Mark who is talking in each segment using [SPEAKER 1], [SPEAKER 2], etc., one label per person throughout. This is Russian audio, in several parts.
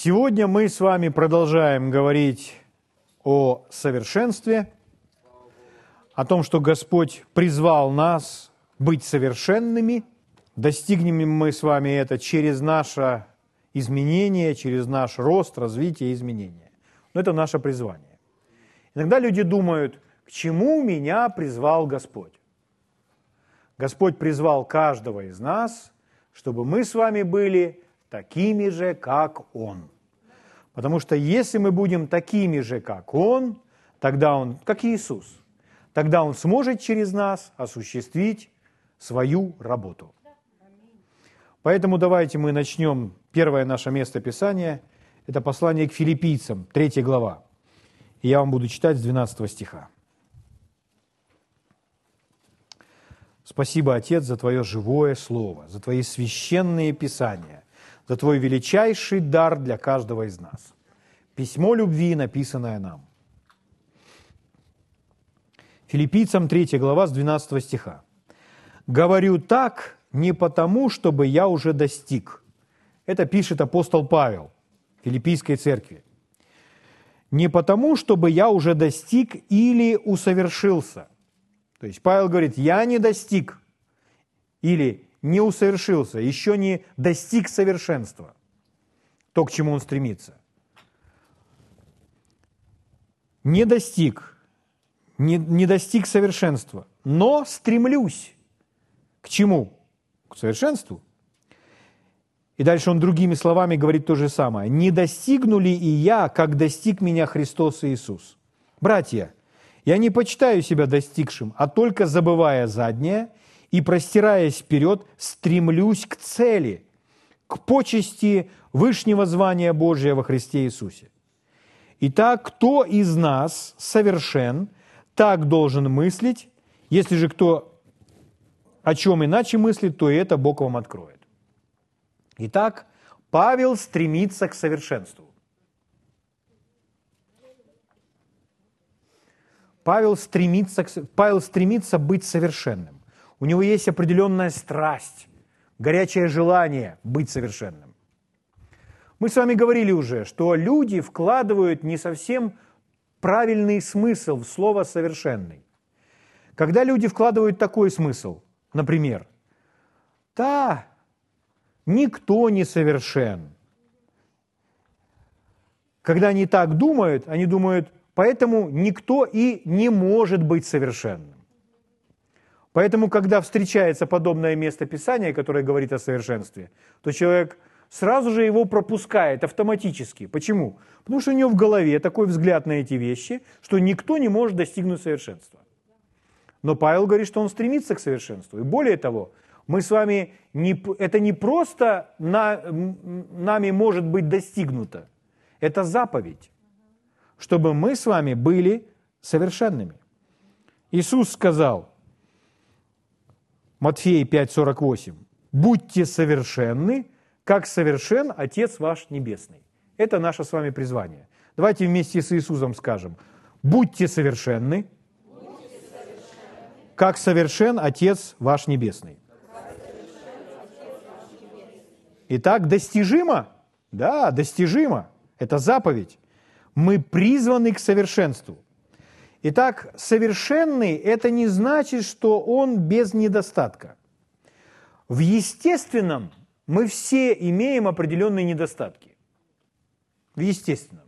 [SPEAKER 1] Сегодня мы с вами продолжаем говорить о совершенстве, о том, что Господь призвал нас быть совершенными. Достигнем мы с вами это через наше изменение, через наш рост, развитие изменение. Но это наше призвание. Иногда люди думают, к чему меня призвал Господь? Господь призвал каждого из нас, чтобы мы с вами были такими же, как Он. Потому что если мы будем такими же, как Он, тогда Он, как Иисус, тогда Он сможет через нас осуществить свою работу. Поэтому давайте мы начнем. Первое наше место Писания – это послание к филиппийцам, 3 глава. И я вам буду читать с 12 стиха. Спасибо, Отец, за Твое живое Слово, за Твои священные Писания, за Твой величайший дар для каждого из нас. Письмо любви, написанное нам. Филиппийцам 3 глава с 12 стиха. «Говорю так не потому, чтобы я уже достиг». Это пишет апостол Павел Филиппийской церкви. «Не потому, чтобы я уже достиг или усовершился». То есть Павел говорит, я не достиг или не усовершился, еще не достиг совершенства, то, к чему он стремится. Не достиг, не, не достиг совершенства, но стремлюсь к чему? К совершенству. И дальше он другими словами говорит то же самое. «Не достигну ли и я, как достиг меня Христос Иисус?» Братья, я не почитаю себя достигшим, а только забывая заднее – и, простираясь вперед, стремлюсь к цели, к почести Вышнего звания Божия во Христе Иисусе. Итак, кто из нас совершен, так должен мыслить, если же кто о чем иначе мыслит, то это Бог вам откроет. Итак, Павел стремится к совершенству. Павел стремится, Павел стремится быть совершенным. У него есть определенная страсть, горячее желание быть совершенным. Мы с вами говорили уже, что люди вкладывают не совсем правильный смысл в слово «совершенный». Когда люди вкладывают такой смысл, например, «Да, никто не совершен». Когда они так думают, они думают, поэтому никто и не может быть совершенным. Поэтому, когда встречается подобное место Писания, которое говорит о совершенстве, то человек сразу же его пропускает автоматически. Почему? Потому что у него в голове такой взгляд на эти вещи, что никто не может достигнуть совершенства. Но Павел говорит, что он стремится к совершенству. И более того, мы с вами, не, это не просто на, нами может быть достигнуто, это заповедь, чтобы мы с вами были совершенными. Иисус сказал, Матфея 5:48. «Будьте совершенны, как совершен Отец ваш Небесный». Это наше с вами призвание. Давайте вместе с Иисусом скажем. «Будьте совершенны, как совершен Отец ваш Небесный». Итак, достижимо? Да, достижимо. Это заповедь. Мы призваны к совершенству. Итак, совершенный – это не значит, что он без недостатка. В естественном мы все имеем определенные недостатки. В естественном.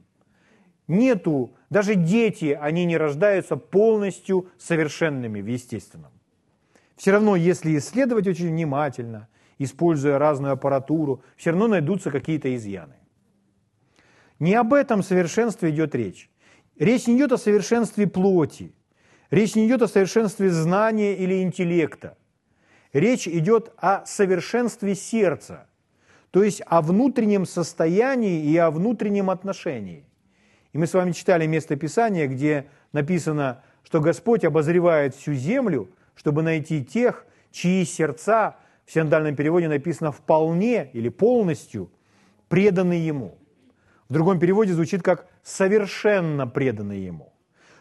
[SPEAKER 1] Нету, даже дети, они не рождаются полностью совершенными в естественном. Все равно, если исследовать очень внимательно, используя разную аппаратуру, все равно найдутся какие-то изъяны. Не об этом совершенстве идет речь. Речь не идет о совершенстве плоти. Речь не идет о совершенстве знания или интеллекта. Речь идет о совершенстве сердца, то есть о внутреннем состоянии и о внутреннем отношении. И мы с вами читали место Писания, где написано, что Господь обозревает всю землю, чтобы найти тех, чьи сердца, в синдальном переводе написано «вполне» или «полностью» преданы Ему. В другом переводе звучит как «совершенно преданы Ему».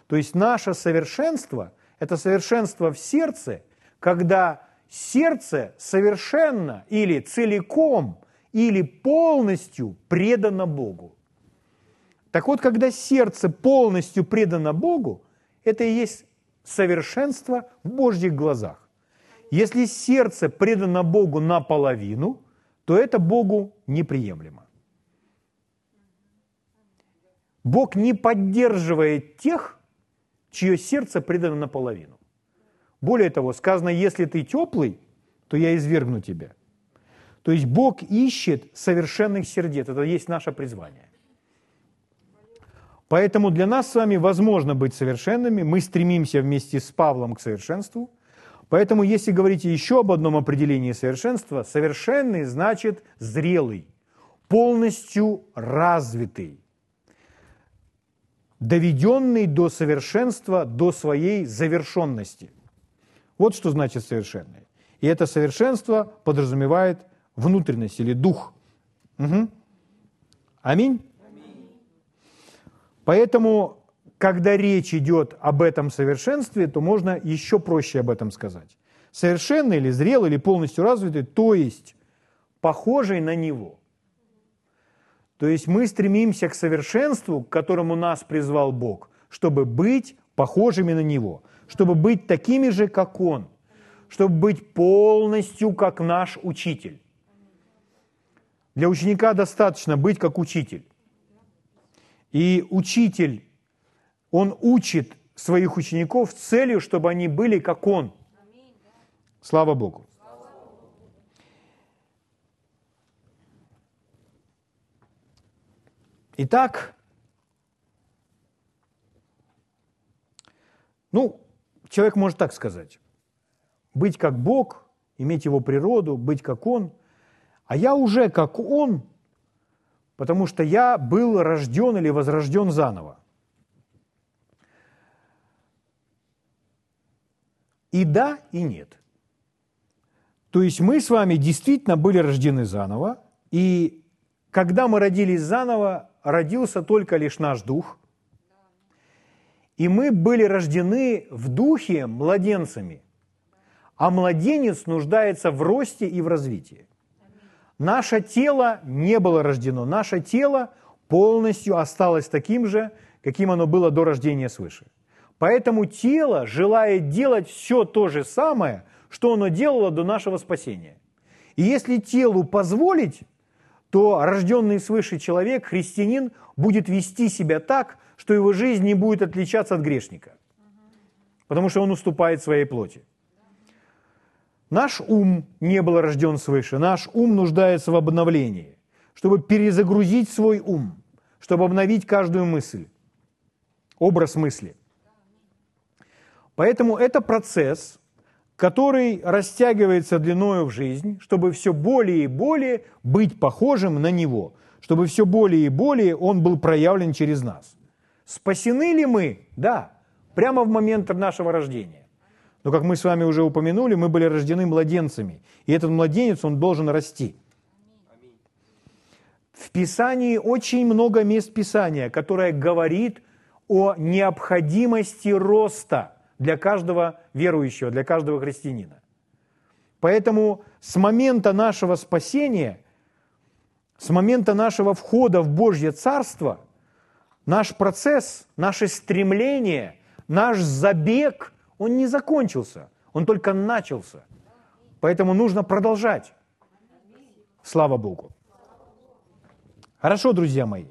[SPEAKER 1] То есть наше совершенство – это совершенство в сердце, когда сердце совершенно или целиком или полностью предано Богу. Так вот, когда сердце полностью предано Богу, это и есть совершенство в Божьих глазах. Если сердце предано Богу наполовину, то это Богу неприемлемо. Бог не поддерживает тех, чье сердце предано наполовину. Более того, сказано, если ты теплый, то я извергну тебя. То есть Бог ищет совершенных сердец. Это есть наше призвание. Поэтому для нас с вами возможно быть совершенными. Мы стремимся вместе с Павлом к совершенству. Поэтому, если говорить еще об одном определении совершенства, совершенный значит зрелый, полностью развитый, доведенный до совершенства, до своей завершенности. Вот что значит совершенный. И это совершенство подразумевает внутренность или дух. Угу. Аминь. Поэтому, когда речь идет об этом совершенстве, то можно еще проще об этом сказать. Совершенный или зрелый, или полностью развитый, то есть похожий на него. То есть мы стремимся к совершенству, к которому нас призвал Бог, чтобы быть похожими на Него, чтобы быть такими же, как Он, чтобы быть полностью как наш учитель. Для ученика достаточно быть как учитель. И учитель, он учит своих учеников с целью, чтобы они были как он. Слава Богу. Итак, ну, человек может так сказать. Быть как Бог, иметь его природу, быть как Он – а я уже как он, потому что я был рожден или возрожден заново. И да, и нет. То есть мы с вами действительно были рождены заново, и когда мы родились заново, родился только лишь наш дух, и мы были рождены в духе младенцами, а младенец нуждается в росте и в развитии. Наше тело не было рождено. Наше тело полностью осталось таким же, каким оно было до рождения свыше. Поэтому тело желает делать все то же самое, что оно делало до нашего спасения. И если телу позволить, то рожденный свыше человек, христианин, будет вести себя так, что его жизнь не будет отличаться от грешника, потому что он уступает своей плоти. Наш ум не был рожден свыше, наш ум нуждается в обновлении, чтобы перезагрузить свой ум, чтобы обновить каждую мысль, образ мысли. Поэтому это процесс, который растягивается длиною в жизнь, чтобы все более и более быть похожим на Него, чтобы все более и более Он был проявлен через нас. Спасены ли мы? Да, прямо в момент нашего рождения. Но, как мы с вами уже упомянули, мы были рождены младенцами, и этот младенец, он должен расти. В Писании очень много мест Писания, которое говорит о необходимости роста для каждого верующего, для каждого христианина. Поэтому с момента нашего спасения, с момента нашего входа в Божье Царство, наш процесс, наше стремление, наш забег – он не закончился, он только начался. Поэтому нужно продолжать. Слава Богу. Хорошо, друзья мои.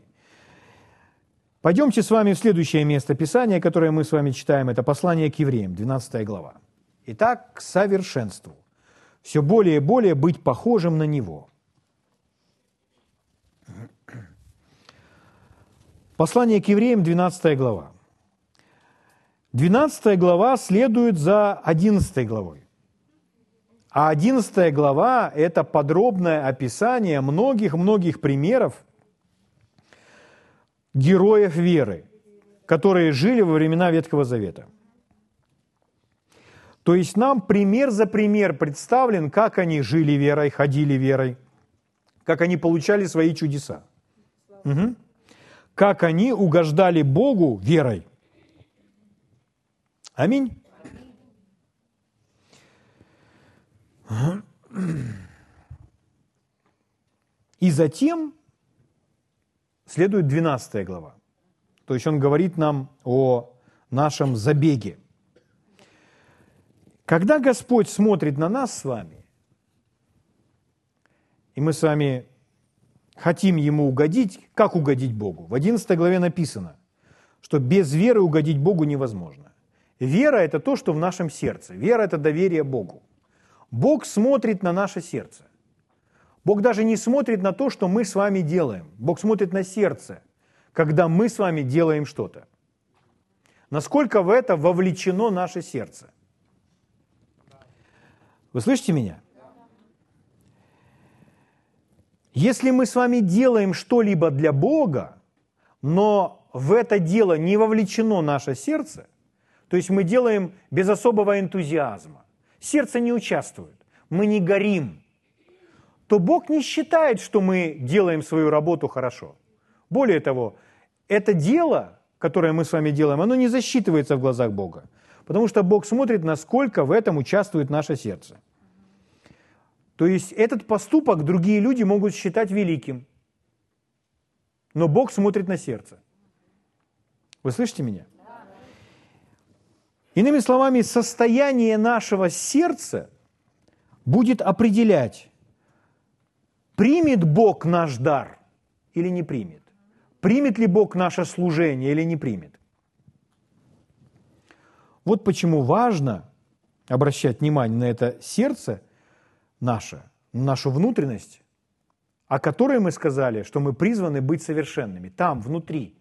[SPEAKER 1] Пойдемте с вами в следующее место Писания, которое мы с вами читаем. Это послание к евреям, 12 глава. Итак, к совершенству. Все более и более быть похожим на Него. Послание к евреям, 12 глава. 12 глава следует за 11 главой. А 11 глава – это подробное описание многих-многих примеров героев веры, которые жили во времена Ветхого Завета. То есть нам пример за пример представлен, как они жили верой, ходили верой, как они получали свои чудеса, угу. как они угождали Богу верой – Аминь. И затем следует 12 глава. То есть он говорит нам о нашем забеге. Когда Господь смотрит на нас с вами, и мы с вами хотим Ему угодить, как угодить Богу? В 11 главе написано, что без веры угодить Богу невозможно. Вера – это то, что в нашем сердце. Вера – это доверие Богу. Бог смотрит на наше сердце. Бог даже не смотрит на то, что мы с вами делаем. Бог смотрит на сердце, когда мы с вами делаем что-то. Насколько в это вовлечено наше сердце. Вы слышите меня? Если мы с вами делаем что-либо для Бога, но в это дело не вовлечено наше сердце, то есть мы делаем без особого энтузиазма, сердце не участвует, мы не горим, то Бог не считает, что мы делаем свою работу хорошо. Более того, это дело, которое мы с вами делаем, оно не засчитывается в глазах Бога, потому что Бог смотрит, насколько в этом участвует наше сердце. То есть этот поступок другие люди могут считать великим, но Бог смотрит на сердце. Вы слышите меня? Иными словами, состояние нашего сердца будет определять, примет Бог наш дар или не примет. Примет ли Бог наше служение или не примет. Вот почему важно обращать внимание на это сердце наше, нашу внутренность, о которой мы сказали, что мы призваны быть совершенными, там, внутри,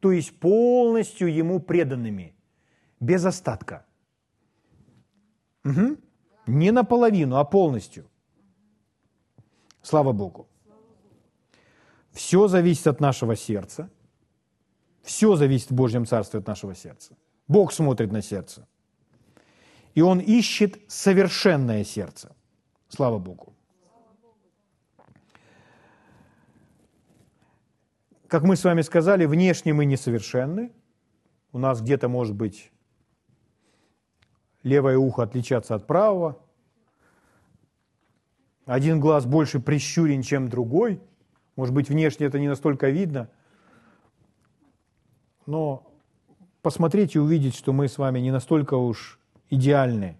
[SPEAKER 1] то есть полностью Ему преданными – без остатка. Угу. Не наполовину, а полностью. Слава Богу. Все зависит от нашего сердца. Все зависит в Божьем Царстве от нашего сердца. Бог смотрит на сердце. И Он ищет совершенное сердце. Слава Богу. Как мы с вами сказали, внешне мы несовершенны. У нас где-то может быть левое ухо отличаться от правого, один глаз больше прищурен, чем другой, может быть, внешне это не настолько видно, но посмотреть и увидеть, что мы с вами не настолько уж идеальны.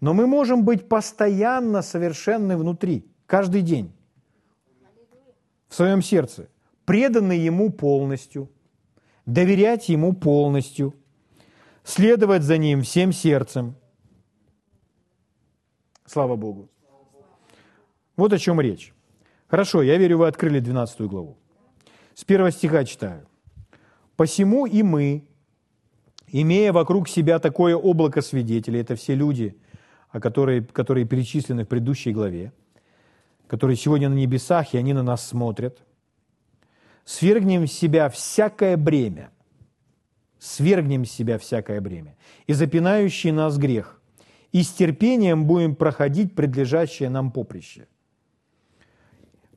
[SPEAKER 1] Но мы можем быть постоянно совершенны внутри, каждый день, в своем сердце, преданы Ему полностью, доверять Ему полностью – следовать за Ним всем сердцем. Слава Богу. Вот о чем речь. Хорошо, я верю, вы открыли 12 главу. С первого стиха читаю. «Посему и мы, имея вокруг себя такое облако свидетелей, это все люди, которые, которые перечислены в предыдущей главе, которые сегодня на небесах, и они на нас смотрят, свергнем в себя всякое бремя – свергнем с себя всякое бремя и запинающий нас грех, и с терпением будем проходить предлежащее нам поприще.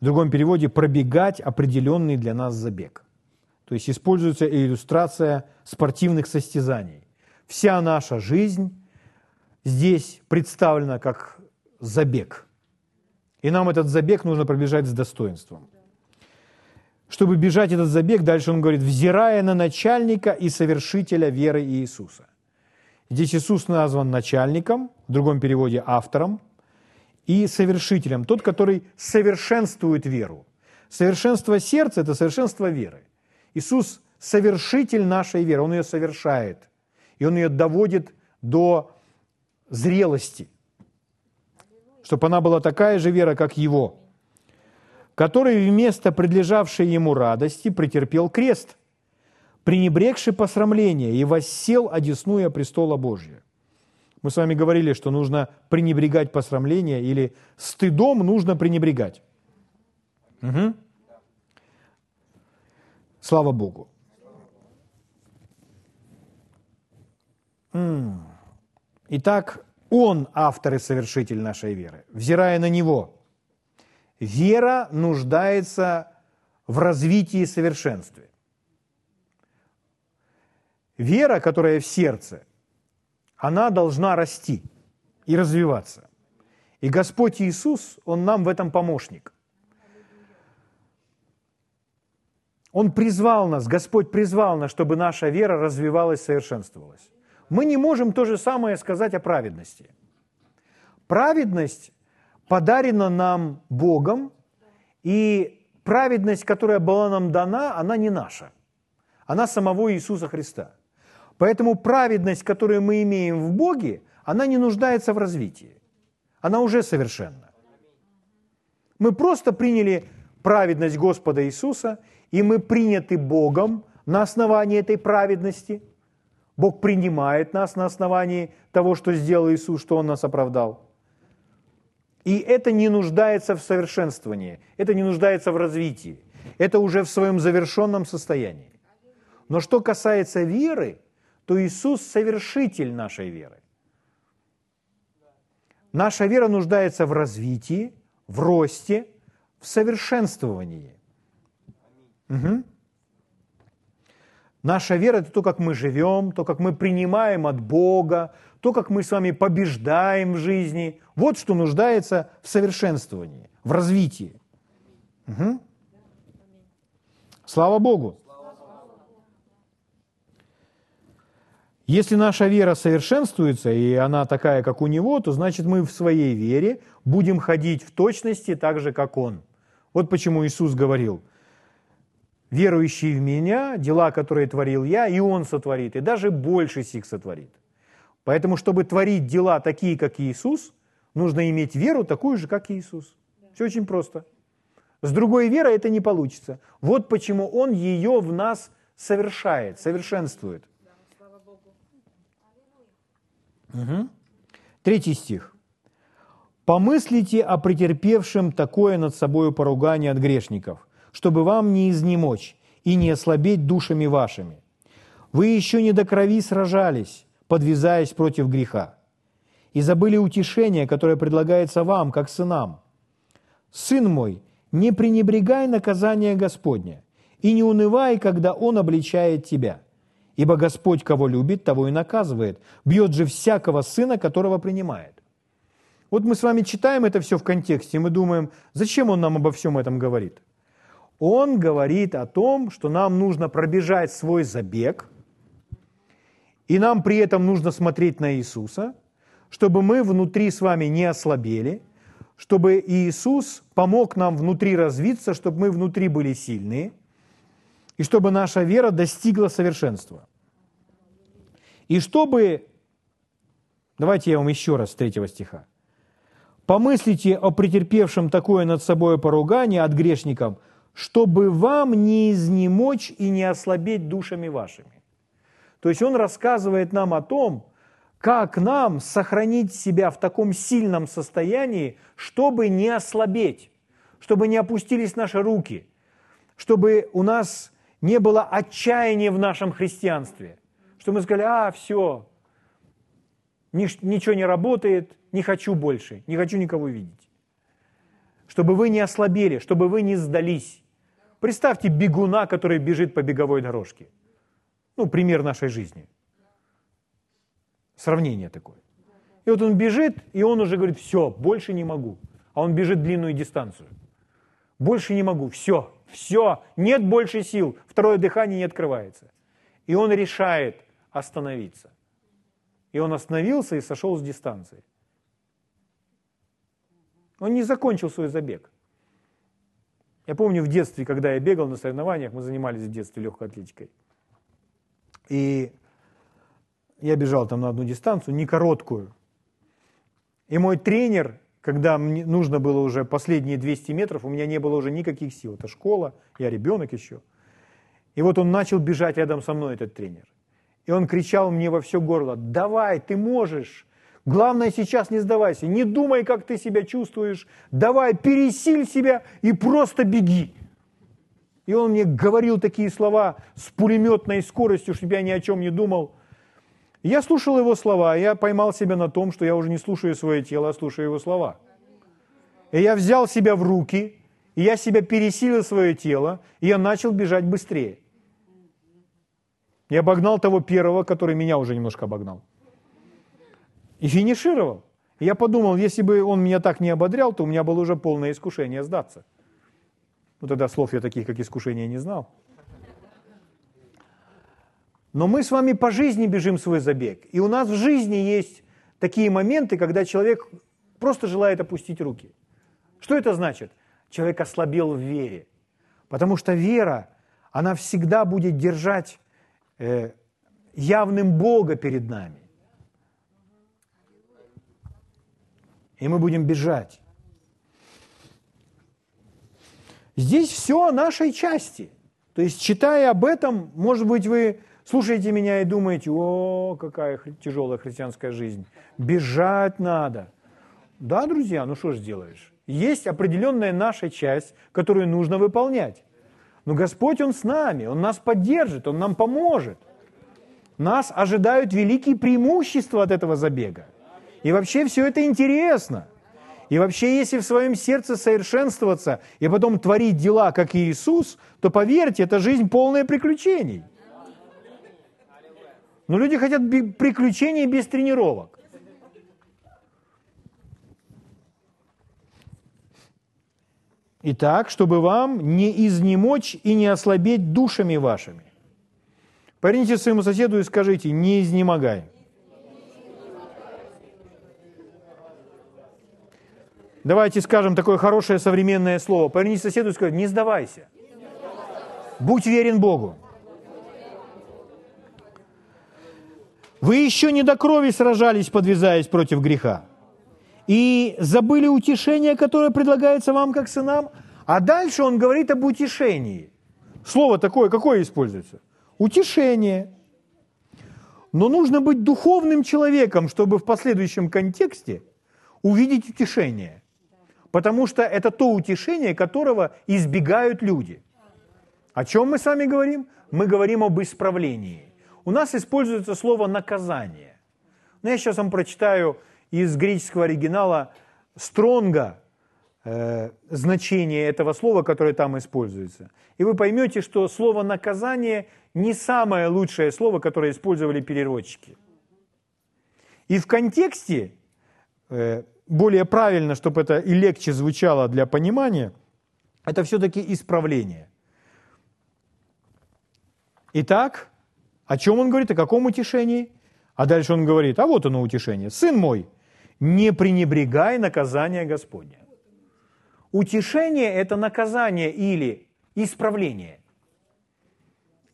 [SPEAKER 1] В другом переводе «пробегать определенный для нас забег». То есть используется иллюстрация спортивных состязаний. Вся наша жизнь здесь представлена как забег. И нам этот забег нужно пробежать с достоинством чтобы бежать этот забег, дальше он говорит, взирая на начальника и совершителя веры Иисуса. Здесь Иисус назван начальником, в другом переводе автором, и совершителем, тот, который совершенствует веру. Совершенство сердца – это совершенство веры. Иисус – совершитель нашей веры, Он ее совершает, и Он ее доводит до зрелости, чтобы она была такая же вера, как Его – который вместо предлежавшей ему радости претерпел крест, пренебрегший посрамление и воссел, одесную престола Божия. Мы с вами говорили, что нужно пренебрегать посрамление или стыдом нужно пренебрегать. Угу. Слава Богу. Итак, Он автор и совершитель нашей веры. Взирая на Него – Вера нуждается в развитии и совершенстве. Вера, которая в сердце, она должна расти и развиваться. И Господь Иисус, Он нам в этом помощник. Он призвал нас, Господь призвал нас, чтобы наша вера развивалась, совершенствовалась. Мы не можем то же самое сказать о праведности. Праведность подарена нам Богом, и праведность, которая была нам дана, она не наша. Она самого Иисуса Христа. Поэтому праведность, которую мы имеем в Боге, она не нуждается в развитии. Она уже совершенна. Мы просто приняли праведность Господа Иисуса, и мы приняты Богом на основании этой праведности. Бог принимает нас на основании того, что сделал Иисус, что Он нас оправдал. И это не нуждается в совершенствовании, это не нуждается в развитии. Это уже в своем завершенном состоянии. Но что касается веры, то Иисус совершитель нашей веры. Наша вера нуждается в развитии, в росте, в совершенствовании. Угу. Наша вера – это то, как мы живем, то, как мы принимаем от Бога, то, как мы с вами побеждаем в жизни. Вот что нуждается в совершенствовании, в развитии. Угу. Слава Богу! Если наша вера совершенствуется, и она такая, как у него, то значит мы в своей вере будем ходить в точности так же, как он. Вот почему Иисус говорил, верующий в меня, дела, которые творил я, и он сотворит, и даже больше сих сотворит. Поэтому, чтобы творить дела такие, как Иисус, нужно иметь веру такую же, как Иисус. Все очень просто. С другой верой это не получится. Вот почему Он ее в нас совершает, совершенствует. Угу. Третий стих. «Помыслите о претерпевшем такое над собою поругание от грешников, чтобы вам не изнемочь и не ослабеть душами вашими. Вы еще не до крови сражались, подвязаясь против греха, и забыли утешение, которое предлагается вам, как сынам. Сын мой, не пренебрегай наказание Господня, и не унывай, когда Он обличает тебя. Ибо Господь, кого любит, того и наказывает. Бьет же всякого сына, которого принимает. Вот мы с вами читаем это все в контексте, и мы думаем, зачем он нам обо всем этом говорит? Он говорит о том, что нам нужно пробежать свой забег, и нам при этом нужно смотреть на Иисуса, чтобы мы внутри с вами не ослабели, чтобы Иисус помог нам внутри развиться, чтобы мы внутри были сильные – и чтобы наша вера достигла совершенства. И чтобы, давайте я вам еще раз с третьего стиха, помыслите о претерпевшем такое над собой поругание от грешников, чтобы вам не изнемочь и не ослабеть душами вашими. То есть он рассказывает нам о том, как нам сохранить себя в таком сильном состоянии, чтобы не ослабеть, чтобы не опустились наши руки, чтобы у нас не было отчаяния в нашем христианстве, что мы сказали, а, все, ничего не работает, не хочу больше, не хочу никого видеть. Чтобы вы не ослабели, чтобы вы не сдались. Представьте бегуна, который бежит по беговой дорожке. Ну, пример нашей жизни. Сравнение такое. И вот он бежит, и он уже говорит, все, больше не могу. А он бежит длинную дистанцию. Больше не могу, все, все, нет больше сил, второе дыхание не открывается. И он решает остановиться. И он остановился и сошел с дистанции. Он не закончил свой забег. Я помню в детстве, когда я бегал на соревнованиях, мы занимались в детстве легкой атлетикой. И я бежал там на одну дистанцию, не короткую. И мой тренер когда мне нужно было уже последние 200 метров, у меня не было уже никаких сил. Это школа, я ребенок еще. И вот он начал бежать рядом со мной, этот тренер. И он кричал мне во все горло, давай, ты можешь. Главное сейчас не сдавайся, не думай, как ты себя чувствуешь. Давай, пересиль себя и просто беги. И он мне говорил такие слова с пулеметной скоростью, чтобы я ни о чем не думал. Я слушал его слова, я поймал себя на том, что я уже не слушаю свое тело, а слушаю его слова. И я взял себя в руки, и я себя пересилил свое тело, и я начал бежать быстрее. Я обогнал того первого, который меня уже немножко обогнал. И финишировал. И я подумал, если бы он меня так не ободрял, то у меня было уже полное искушение сдаться. Ну тогда слов я таких, как искушение, не знал. Но мы с вами по жизни бежим свой забег. И у нас в жизни есть такие моменты, когда человек просто желает опустить руки. Что это значит? Человек ослабел в вере. Потому что вера, она всегда будет держать э, явным Бога перед нами. И мы будем бежать. Здесь все о нашей части. То есть, читая об этом, может быть, вы слушаете меня и думаете, о, какая тяжелая христианская жизнь. Бежать надо. Да, друзья, ну что ж делаешь? Есть определенная наша часть, которую нужно выполнять. Но Господь, Он с нами, Он нас поддержит, Он нам поможет. Нас ожидают великие преимущества от этого забега. И вообще все это интересно. И вообще, если в своем сердце совершенствоваться и потом творить дела, как Иисус, то поверьте, это жизнь полная приключений. Но люди хотят приключений без тренировок. Итак, чтобы вам не изнемочь и не ослабеть душами вашими. Поверните своему соседу и скажите, не изнемогай. Давайте скажем такое хорошее современное слово. Поверните соседу и скажите, не сдавайся. Будь верен Богу. Вы еще не до крови сражались, подвязаясь против греха. И забыли утешение, которое предлагается вам как сынам. А дальше он говорит об утешении. Слово такое, какое используется? Утешение. Но нужно быть духовным человеком, чтобы в последующем контексте увидеть утешение. Потому что это то утешение, которого избегают люди. О чем мы с вами говорим? Мы говорим об исправлении у нас используется слово «наказание». Но я сейчас вам прочитаю из греческого оригинала «стронга» э, значение этого слова, которое там используется. И вы поймете, что слово «наказание» не самое лучшее слово, которое использовали переводчики. И в контексте, э, более правильно, чтобы это и легче звучало для понимания, это все-таки исправление. Итак, о чем он говорит? О каком утешении? А дальше он говорит, а вот оно утешение. Сын мой, не пренебрегай наказания Господня. Утешение – это наказание или исправление.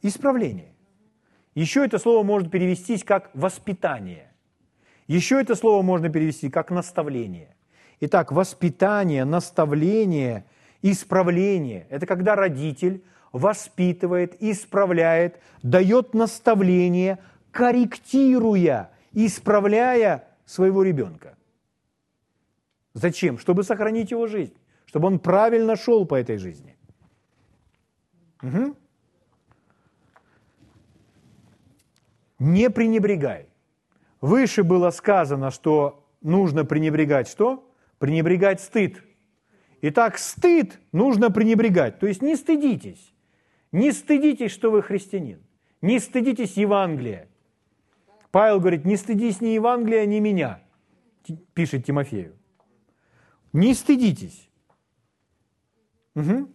[SPEAKER 1] Исправление. Еще это слово может перевестись как воспитание. Еще это слово можно перевести как наставление. Итак, воспитание, наставление, исправление – это когда родитель воспитывает, исправляет, дает наставление, корректируя, исправляя своего ребенка. Зачем? Чтобы сохранить его жизнь, чтобы он правильно шел по этой жизни. Угу. Не пренебрегай. Выше было сказано, что нужно пренебрегать что? Пренебрегать стыд. Итак, стыд нужно пренебрегать. То есть не стыдитесь. Не стыдитесь, что вы христианин. Не стыдитесь Евангелия. Павел говорит, не стыдись ни Евангелия, ни меня, пишет Тимофею. Не стыдитесь. Угу.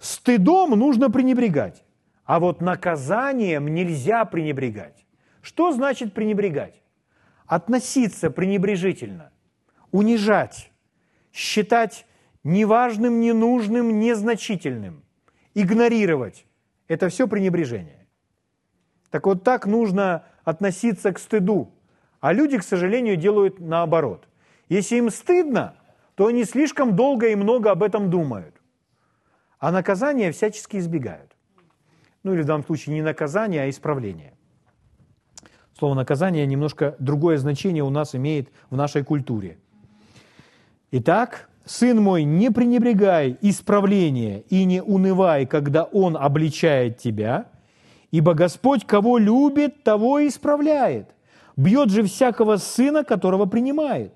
[SPEAKER 1] Стыдом нужно пренебрегать, а вот наказанием нельзя пренебрегать. Что значит пренебрегать? Относиться пренебрежительно, унижать, считать неважным, ненужным, незначительным игнорировать. Это все пренебрежение. Так вот так нужно относиться к стыду. А люди, к сожалению, делают наоборот. Если им стыдно, то они слишком долго и много об этом думают. А наказания всячески избегают. Ну или в данном случае не наказание, а исправление. Слово наказание немножко другое значение у нас имеет в нашей культуре. Итак, Сын мой, не пренебрегай исправление и не унывай, когда Он обличает тебя, ибо Господь, кого любит, того исправляет. Бьет же всякого сына, которого принимает.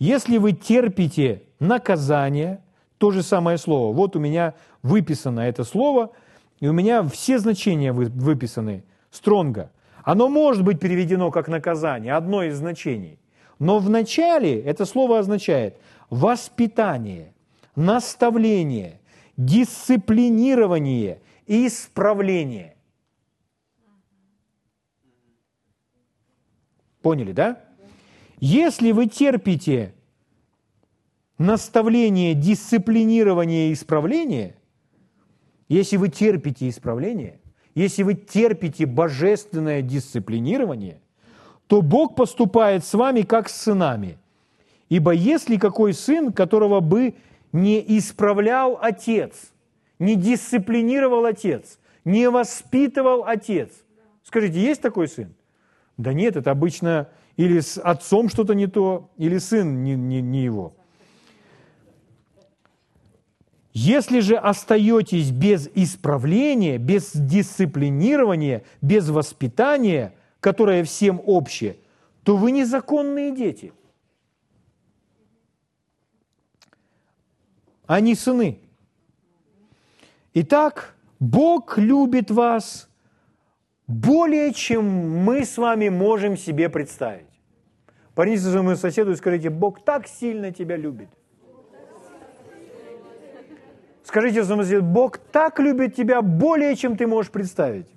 [SPEAKER 1] Если вы терпите наказание, то же самое слово. Вот у меня выписано это слово, и у меня все значения выписаны стронго. Оно может быть переведено как наказание, одно из значений. Но в начале это слово означает – воспитание, наставление, дисциплинирование и исправление. Поняли, да? Если вы терпите наставление, дисциплинирование и исправление, если вы терпите исправление, если вы терпите божественное дисциплинирование, то Бог поступает с вами как с сынами. Ибо если какой сын, которого бы не исправлял отец, не дисциплинировал отец, не воспитывал отец. Скажите, есть такой сын? Да нет, это обычно или с отцом что-то не то, или сын не, не, не его. Если же остаетесь без исправления, без дисциплинирования, без воспитания, которое всем общее, то вы незаконные дети, не сыны. Итак, Бог любит вас более, чем мы с вами можем себе представить. Повернитесь к своему соседу и скажите, Бог так сильно тебя любит – Скажите своему соседу, Бог так любит тебя более, чем ты можешь представить.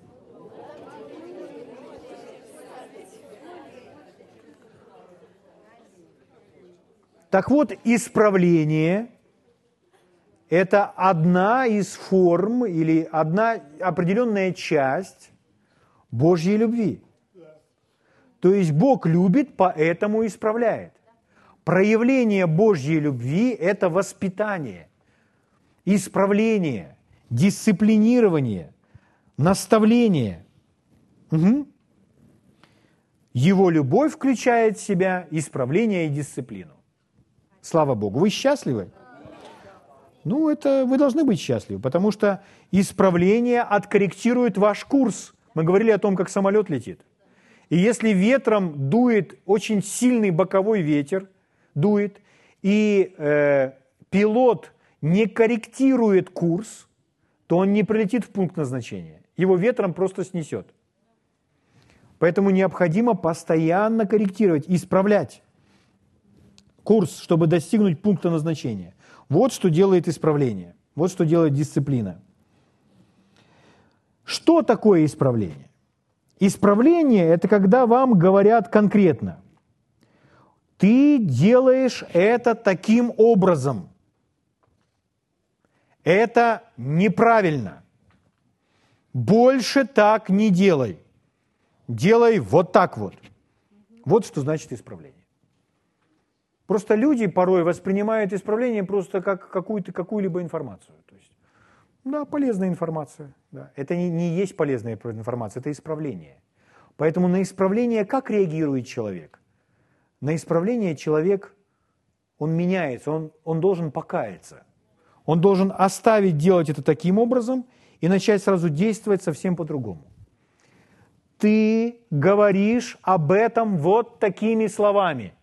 [SPEAKER 1] Так вот, исправление – это одна из форм или одна определенная часть Божьей любви. То есть Бог любит, поэтому исправляет. Проявление Божьей любви – это воспитание исправление, дисциплинирование, наставление. Угу. Его любовь включает в себя исправление и дисциплину. Слава Богу. Вы счастливы? Ну, это вы должны быть счастливы, потому что исправление откорректирует ваш курс. Мы говорили о том, как самолет летит. И если ветром дует очень сильный боковой ветер, дует, и э, пилот не корректирует курс, то он не прилетит в пункт назначения. Его ветром просто снесет. Поэтому необходимо постоянно корректировать, исправлять курс, чтобы достигнуть пункта назначения. Вот что делает исправление. Вот что делает дисциплина. Что такое исправление? Исправление – это когда вам говорят конкретно. Ты делаешь это таким образом – это неправильно. Больше так не делай. Делай вот так вот. Вот что значит исправление. Просто люди порой воспринимают исправление просто как какую-то, какую-либо информацию. То есть, да, полезная информация. Да. Это не, не есть полезная информация, это исправление. Поэтому на исправление как реагирует человек? На исправление человек, он меняется, он, он должен покаяться. Он должен оставить делать это таким образом и начать сразу действовать совсем по-другому. Ты говоришь об этом вот такими словами.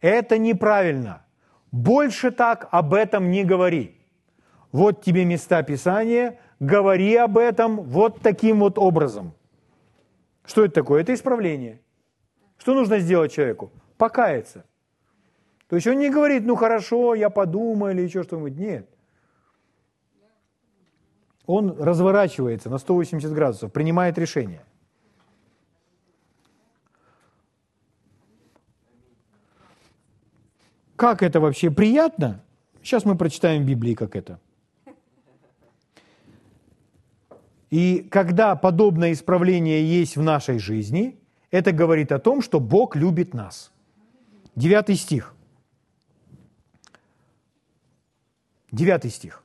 [SPEAKER 1] Это неправильно. Больше так об этом не говори. Вот тебе места Писания, говори об этом вот таким вот образом. Что это такое? Это исправление. Что нужно сделать человеку? Покаяться. То есть он не говорит, ну хорошо, я подумаю или еще что-нибудь. Нет он разворачивается на 180 градусов, принимает решение. Как это вообще приятно? Сейчас мы прочитаем в Библии, как это. И когда подобное исправление есть в нашей жизни, это говорит о том, что Бог любит нас. Девятый стих. Девятый стих.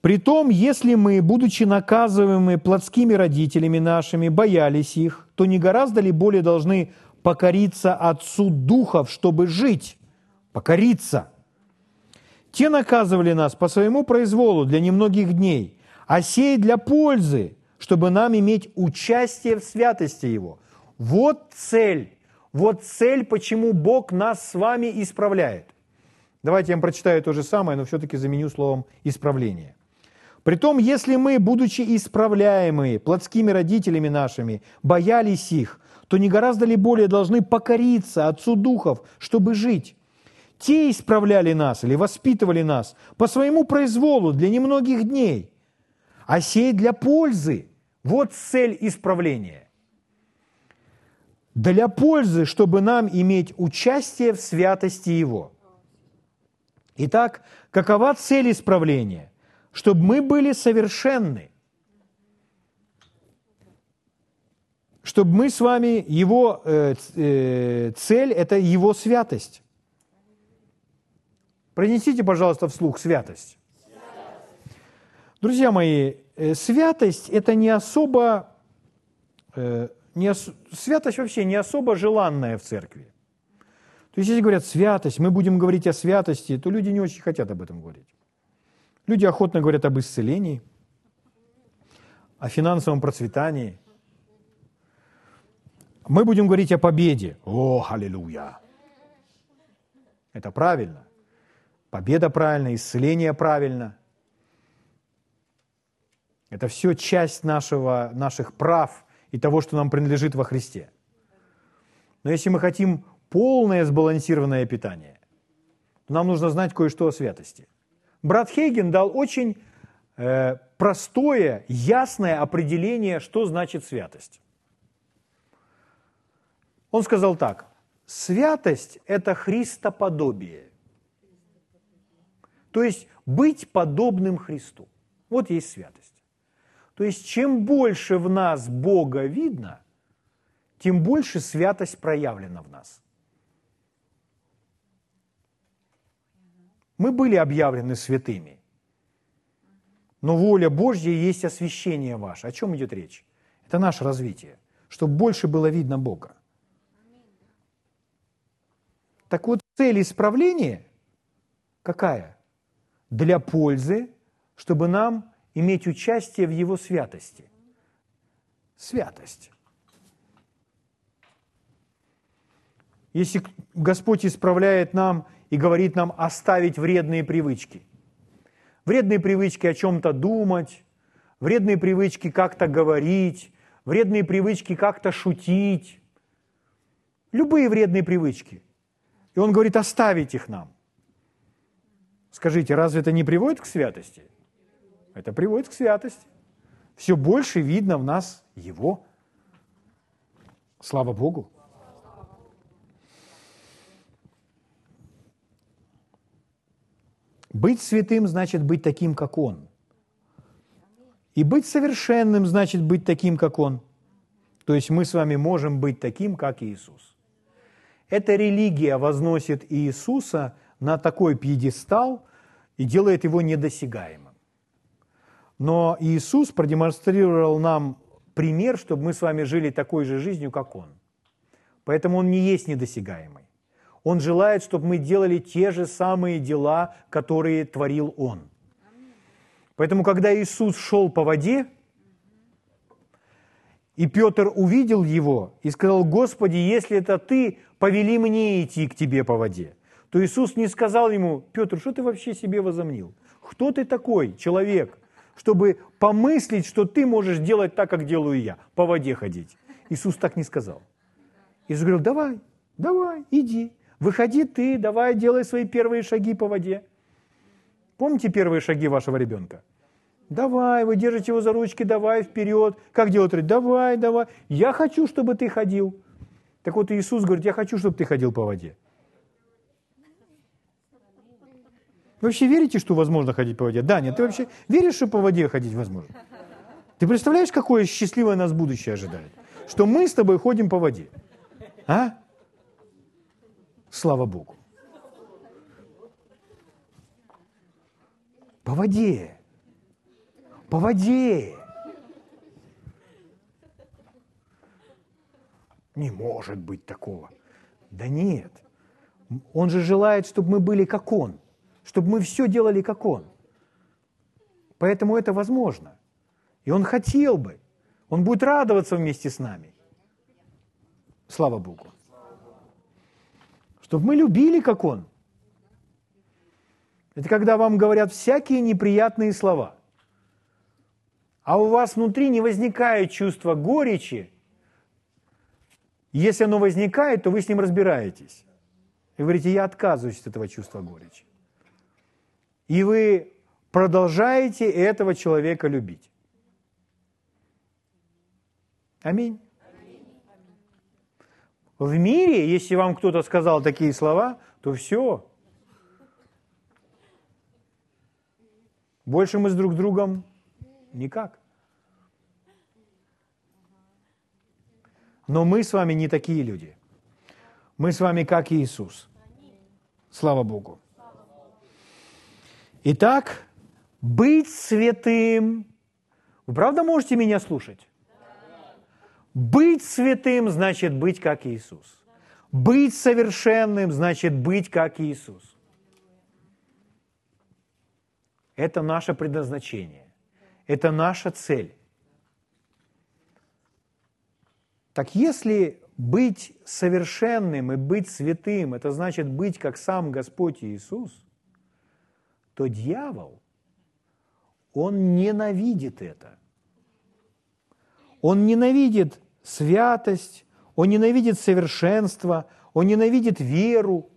[SPEAKER 1] Притом, если мы, будучи наказываемы плотскими родителями нашими, боялись их, то не гораздо ли более должны покориться Отцу Духов, чтобы жить? Покориться. Те наказывали нас по своему произволу для немногих дней, а сей для пользы, чтобы нам иметь участие в святости Его. Вот цель, вот цель, почему Бог нас с вами исправляет. Давайте я вам прочитаю то же самое, но все-таки заменю словом «исправление». Притом, если мы, будучи исправляемые плотскими родителями нашими, боялись их, то не гораздо ли более должны покориться Отцу Духов, чтобы жить? Те исправляли нас или воспитывали нас по своему произволу для немногих дней, а сей для пользы. Вот цель исправления. для пользы, чтобы нам иметь участие в святости Его. Итак, какова цель исправления? Чтобы мы были совершенны. Чтобы мы с вами, его э, э, цель – это его святость. Пронесите, пожалуйста, вслух святость. Друзья мои, э, святость – это не особо, э, не ос, святость вообще не особо желанная в церкви. То есть, если говорят святость, мы будем говорить о святости, то люди не очень хотят об этом говорить. Люди охотно говорят об исцелении, о финансовом процветании. Мы будем говорить о победе. О, аллилуйя! Это правильно. Победа правильно, исцеление правильно. Это все часть нашего, наших прав и того, что нам принадлежит во Христе. Но если мы хотим полное сбалансированное питание, то нам нужно знать кое-что о святости. Брат Хейген дал очень э, простое, ясное определение, что значит святость. Он сказал так, святость – это христоподобие. То есть быть подобным Христу. Вот есть святость. То есть чем больше в нас Бога видно, тем больше святость проявлена в нас. Мы были объявлены святыми, но воля Божья есть освящение ваше. О чем идет речь? Это наше развитие, чтобы больше было видно Бога. Так вот, цель исправления какая? Для пользы, чтобы нам иметь участие в Его святости. Святость. Если Господь исправляет нам и говорит нам оставить вредные привычки. Вредные привычки о чем-то думать, вредные привычки как-то говорить, вредные привычки как-то шутить. Любые вредные привычки. И Он говорит оставить их нам. Скажите, разве это не приводит к святости? Это приводит к святости. Все больше видно в нас Его. Слава Богу. Быть святым значит быть таким, как Он. И быть совершенным значит быть таким, как Он. То есть мы с вами можем быть таким, как Иисус. Эта религия возносит Иисуса на такой пьедестал и делает его недосягаемым. Но Иисус продемонстрировал нам пример, чтобы мы с вами жили такой же жизнью, как Он. Поэтому Он не есть недосягаемый. Он желает, чтобы мы делали те же самые дела, которые творил Он. Поэтому, когда Иисус шел по воде, и Петр увидел его и сказал, «Господи, если это ты, повели мне идти к тебе по воде». То Иисус не сказал ему, «Петр, что ты вообще себе возомнил? Кто ты такой, человек, чтобы помыслить, что ты можешь делать так, как делаю я, по воде ходить?» Иисус так не сказал. Иисус говорил, «Давай, давай, иди, выходи ты, давай, делай свои первые шаги по воде». Помните первые шаги вашего ребенка? Давай, вы держите его за ручки, давай вперед. Как делать? Давай, давай. Я хочу, чтобы ты ходил. Так вот Иисус говорит, я хочу, чтобы ты ходил по воде. Вы вообще верите, что возможно ходить по воде? Да, нет, ты вообще веришь, что по воде ходить возможно? Ты представляешь, какое счастливое нас будущее ожидает? Что мы с тобой ходим по воде. А? Слава Богу. По воде. По воде. Не может быть такого. Да нет. Он же желает, чтобы мы были как Он чтобы мы все делали как Он. Поэтому это возможно. И Он хотел бы. Он будет радоваться вместе с нами. Слава Богу. Чтобы мы любили, как Он. Это когда вам говорят всякие неприятные слова. А у вас внутри не возникает чувство горечи. Если оно возникает, то вы с ним разбираетесь. И говорите, я отказываюсь от этого чувства горечи. И вы продолжаете этого человека любить. Аминь. В мире, если вам кто-то сказал такие слова, то все. Больше мы с друг другом никак. Но мы с вами не такие люди. Мы с вами как Иисус. Слава Богу. Итак, быть святым. Вы правда можете меня слушать? Быть святым значит быть как Иисус. Быть совершенным значит быть как Иисус. Это наше предназначение. Это наша цель. Так если быть совершенным и быть святым, это значит быть как сам Господь Иисус, то дьявол, он ненавидит это. Он ненавидит святость, он ненавидит совершенство, он ненавидит веру.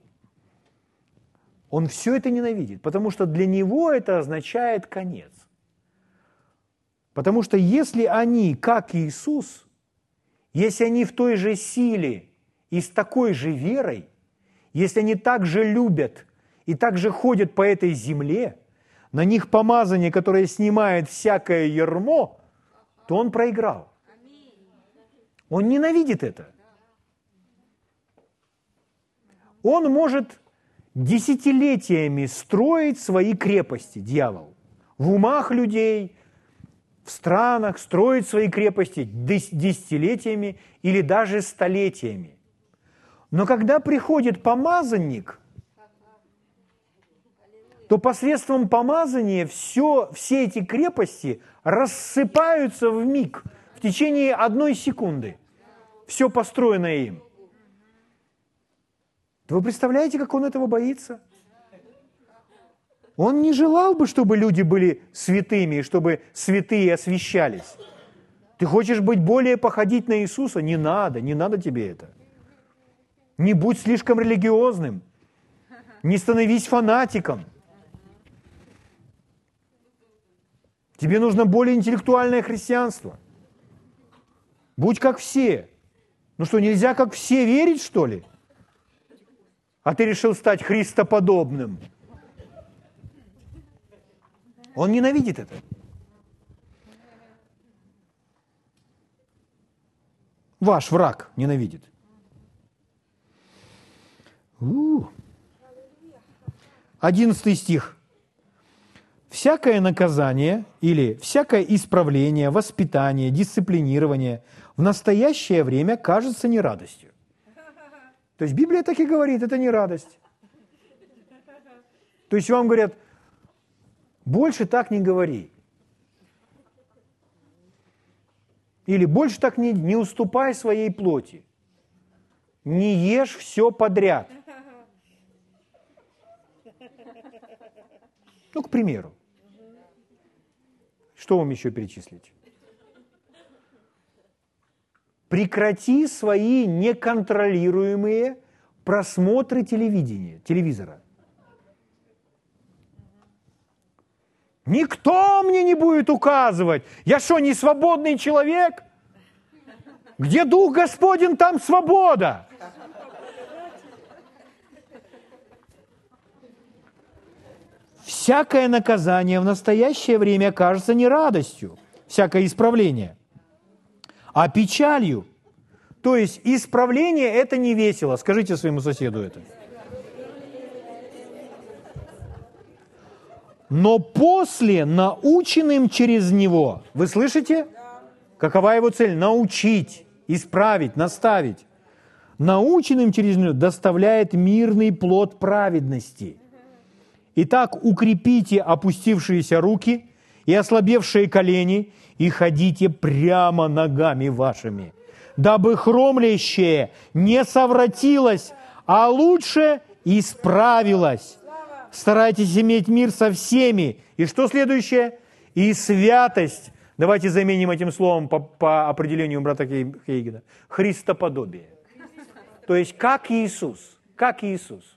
[SPEAKER 1] Он все это ненавидит, потому что для него это означает конец. Потому что если они, как Иисус, если они в той же силе и с такой же верой, если они так же любят и так же ходят по этой земле, на них помазание, которое снимает всякое ермо, то он проиграл. Он ненавидит это. Он может десятилетиями строить свои крепости, дьявол, в умах людей, в странах, строить свои крепости десятилетиями или даже столетиями. Но когда приходит помазанник, то посредством помазания все, все эти крепости рассыпаются в миг, в течение одной секунды – все построенное им. Вы представляете, как он этого боится? Он не желал бы, чтобы люди были святыми, чтобы святые освящались. Ты хочешь быть более походить на Иисуса? Не надо, не надо тебе это. Не будь слишком религиозным. Не становись фанатиком. Тебе нужно более интеллектуальное христианство. Будь как все. Ну что, нельзя как все верить, что ли? А ты решил стать христоподобным. Он ненавидит это. Ваш враг ненавидит. Одиннадцатый стих. Всякое наказание или всякое исправление, воспитание, дисциплинирование в настоящее время кажется не радостью. То есть Библия так и говорит, это не радость. То есть вам говорят, больше так не говори. Или больше так не, не уступай своей плоти. Не ешь все подряд. Ну, к примеру. Что вам еще перечислить? Прекрати свои неконтролируемые просмотры телевидения, телевизора. Никто мне не будет указывать. Я что, не свободный человек? Где Дух Господень, там свобода. Всякое наказание в настоящее время кажется не радостью, всякое исправление, а печалью. То есть исправление – это не весело. Скажите своему соседу это. Но после наученным через него, вы слышите? Какова его цель? Научить, исправить, наставить. Наученным через него доставляет мирный плод праведности – Итак, укрепите опустившиеся руки и ослабевшие колени, и ходите прямо ногами вашими, дабы хромлящее не совратилось, а лучше исправилось. Старайтесь иметь мир со всеми. И что следующее? И святость. Давайте заменим этим словом по, по определению брата Хейгена. Христоподобие. То есть как Иисус. Как Иисус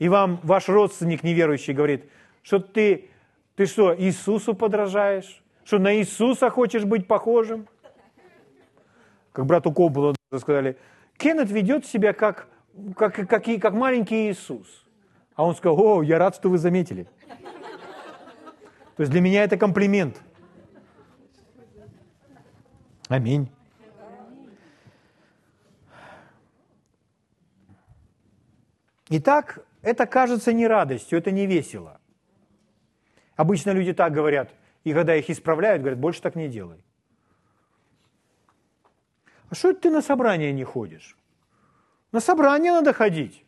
[SPEAKER 1] и вам ваш родственник неверующий говорит, что ты, ты что, Иисусу подражаешь? Что на Иисуса хочешь быть похожим? Как брату Кобулу сказали, Кеннет ведет себя как, как, как, как маленький Иисус. А он сказал, о, я рад, что вы заметили. То есть для меня это комплимент. Аминь. Итак, это кажется не радостью, это не весело. Обычно люди так говорят, и когда их исправляют, говорят, больше так не делай. А что ты на собрание не ходишь? На собрание надо ходить.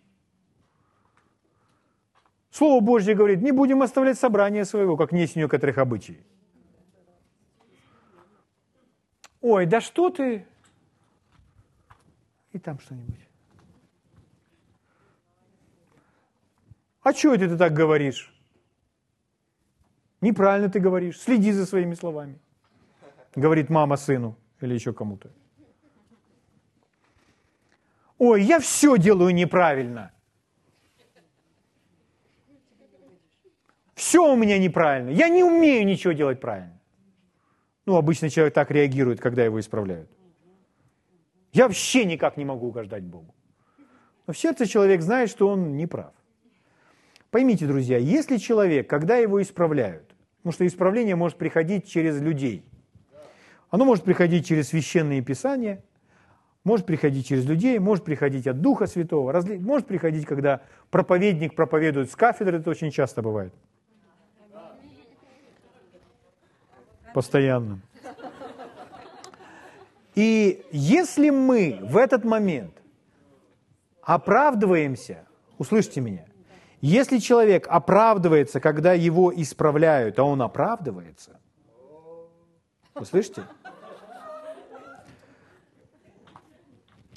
[SPEAKER 1] Слово Божье говорит, не будем оставлять собрание своего, как есть у некоторых обычаев. Ой, да что ты? И там что-нибудь. А что это ты так говоришь? Неправильно ты говоришь. Следи за своими словами. Говорит мама сыну или еще кому-то. Ой, я все делаю неправильно. Все у меня неправильно. Я не умею ничего делать правильно. Ну, обычно человек так реагирует, когда его исправляют. Я вообще никак не могу угождать Богу. Но в сердце человек знает, что он не прав. Поймите, друзья, если человек, когда его исправляют, потому что исправление может приходить через людей, оно может приходить через священные писания, может приходить через людей, может приходить от Духа Святого, может приходить, когда проповедник проповедует с кафедры, это очень часто бывает. Постоянно. И если мы в этот момент оправдываемся, услышьте меня, если человек оправдывается, когда его исправляют, а он оправдывается, вы слышите?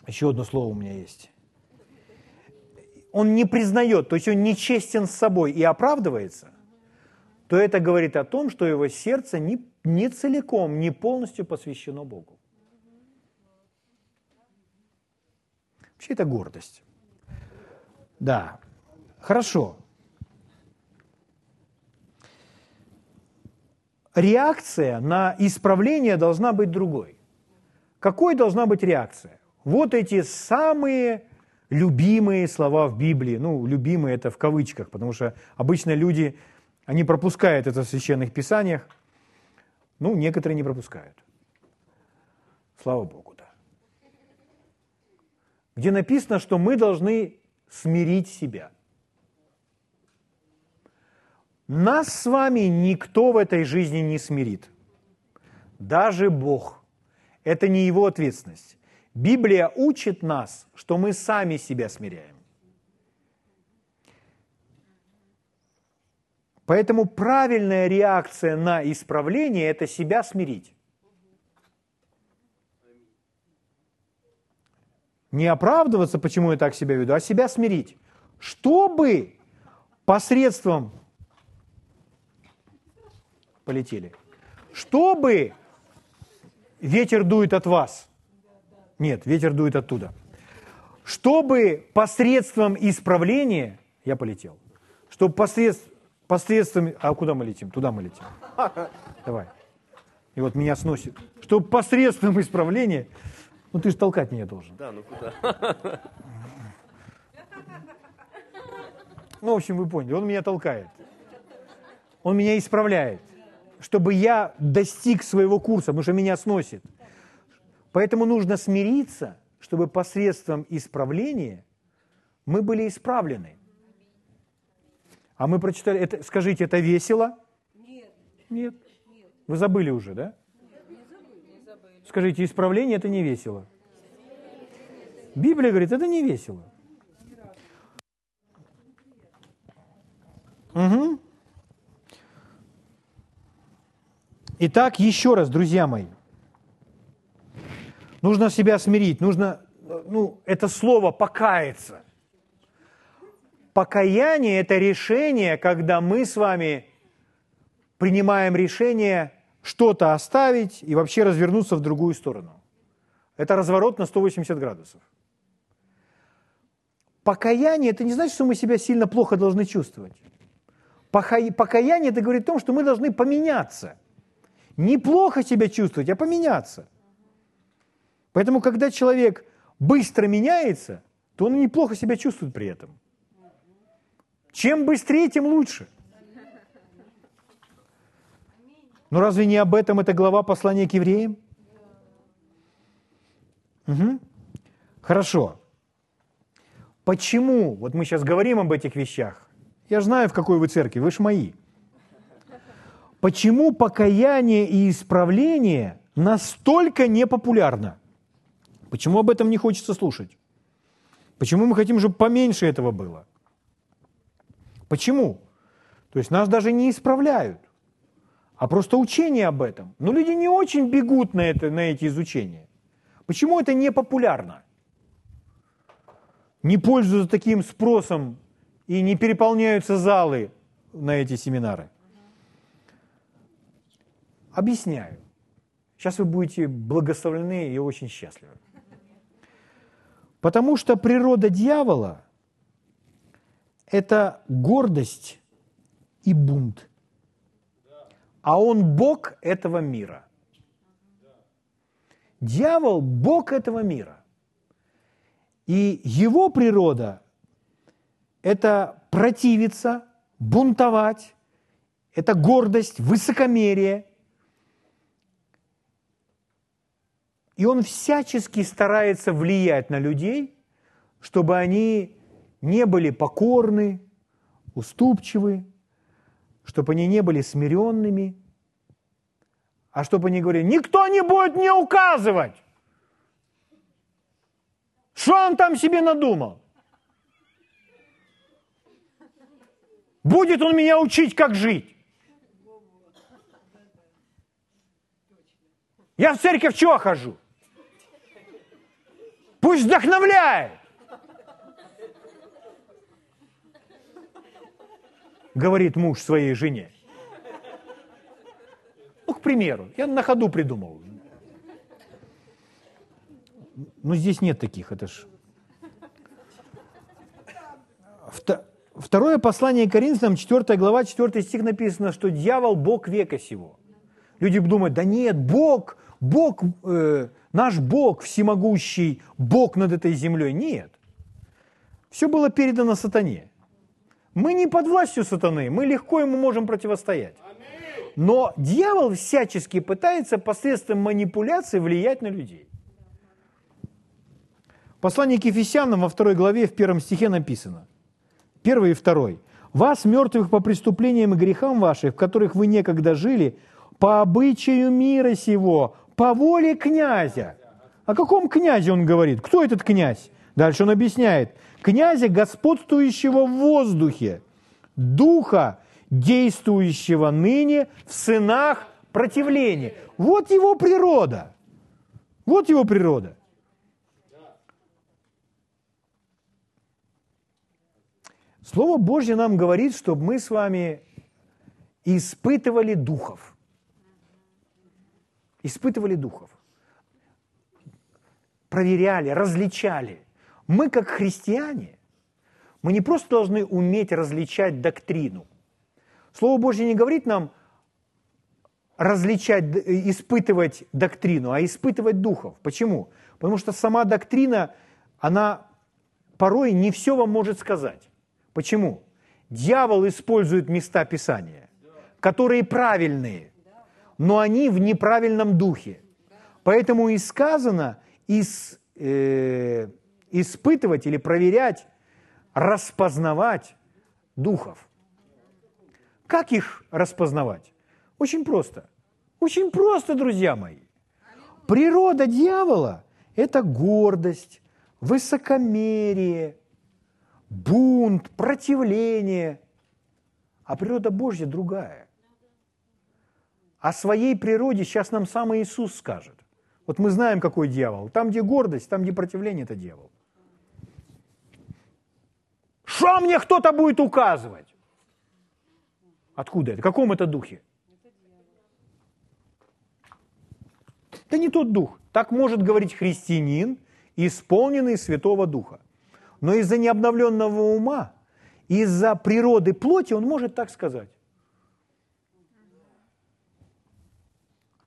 [SPEAKER 1] Еще одно слово у меня есть. Он не признает, то есть он нечестен с собой и оправдывается, то это говорит о том, что его сердце не, не целиком, не полностью посвящено Богу. Вообще это гордость. Да, хорошо. Реакция на исправление должна быть другой. Какой должна быть реакция? Вот эти самые любимые слова в Библии. Ну, любимые это в кавычках, потому что обычно люди они пропускают это в священных писаниях. Ну, некоторые не пропускают. Слава Богу, да. Где написано, что мы должны смирить себя. Нас с вами никто в этой жизни не смирит. Даже Бог. Это не его ответственность. Библия учит нас, что мы сами себя смиряем. Поэтому правильная реакция на исправление – это себя смирить. Не оправдываться, почему я так себя веду, а себя смирить. Чтобы посредством полетели. Чтобы ветер дует от вас. Нет, ветер дует оттуда. Чтобы посредством исправления, я полетел, чтобы посредством посредством... А куда мы летим? Туда мы летим. Давай. И вот меня сносит. Чтобы посредством исправления... Ну ты же толкать меня должен.
[SPEAKER 2] Да, ну куда?
[SPEAKER 1] Ну, в общем, вы поняли. Он меня толкает. Он меня исправляет. Чтобы я достиг своего курса, потому что меня сносит. Поэтому нужно смириться, чтобы посредством исправления мы были исправлены. А мы прочитали, это, скажите, это весело?
[SPEAKER 3] Нет.
[SPEAKER 1] Нет. Вы забыли уже, да? Скажите, исправление это не весело. Библия говорит, это не весело. Угу. Итак, еще раз, друзья мои, нужно себя смирить, нужно, ну, это слово покаяться. Покаяние – это решение, когда мы с вами принимаем решение что-то оставить и вообще развернуться в другую сторону. Это разворот на 180 градусов. Покаяние – это не значит, что мы себя сильно плохо должны чувствовать. Покаяние – это говорит о том, что мы должны поменяться. Не плохо себя чувствовать, а поменяться. Поэтому, когда человек быстро меняется, то он неплохо себя чувствует при этом. Чем быстрее, тем лучше. Но разве не об этом эта глава послания к евреям? Угу. Хорошо. Почему, вот мы сейчас говорим об этих вещах, я знаю, в какой вы церкви, вы ж мои. Почему покаяние и исправление настолько непопулярно? Почему об этом не хочется слушать? Почему мы хотим, чтобы поменьше этого было? Почему? То есть нас даже не исправляют, а просто учение об этом. Но люди не очень бегут на, это, на эти изучения. Почему это не популярно? Не пользуются таким спросом и не переполняются залы на эти семинары? Объясняю. Сейчас вы будете благословлены и очень счастливы. Потому что природа дьявола – это гордость и бунт. А он Бог этого мира. Дьявол – Бог этого мира. И его природа – это противиться, бунтовать, это гордость, высокомерие. И он всячески старается влиять на людей, чтобы они не были покорны, уступчивы, чтобы они не были смиренными, а чтобы они говорили, никто не будет мне указывать, что он там себе надумал. Будет он меня учить, как жить. Я в церковь чего хожу? Пусть вдохновляет. Говорит муж своей жене. Ну, к примеру, я на ходу придумал. Но здесь нет таких, это ж... Второе послание Коринфянам, 4 глава, 4 стих написано, что дьявол – Бог века сего. Люди думают, да нет, Бог, Бог, э, наш Бог всемогущий, Бог над этой землей. Нет. Все было передано сатане. Мы не под властью сатаны, мы легко ему можем противостоять. Но дьявол всячески пытается посредством манипуляции влиять на людей. Послание к Ефесянам во второй главе в первом стихе написано. Первый и второй. «Вас, мертвых по преступлениям и грехам ваших, в которых вы некогда жили, по обычаю мира сего, по воле князя». О каком князе он говорит? Кто этот князь? Дальше он объясняет. Князя, господствующего в воздухе, духа, действующего ныне в сынах противления. Вот его природа. Вот его природа. Слово Божье нам говорит, чтобы мы с вами испытывали духов. Испытывали духов. Проверяли, различали. Мы, как христиане, мы не просто должны уметь различать доктрину. Слово Божье не говорит нам различать, испытывать доктрину, а испытывать духов. Почему? Потому что сама доктрина, она порой не все вам может сказать. Почему? Дьявол использует места Писания, которые правильные, но они в неправильном духе. Поэтому и сказано из, э, испытывать или проверять, распознавать духов. Как их распознавать? Очень просто. Очень просто, друзья мои. Природа дьявола – это гордость, высокомерие – бунт, противление. А природа Божья другая. О своей природе сейчас нам сам Иисус скажет. Вот мы знаем, какой дьявол. Там, где гордость, там, где противление, это дьявол. Что мне кто-то будет указывать? Откуда это? В каком это духе? Это не тот дух. Так может говорить христианин, исполненный Святого Духа. Но из-за необновленного ума, из-за природы плоти он может так сказать.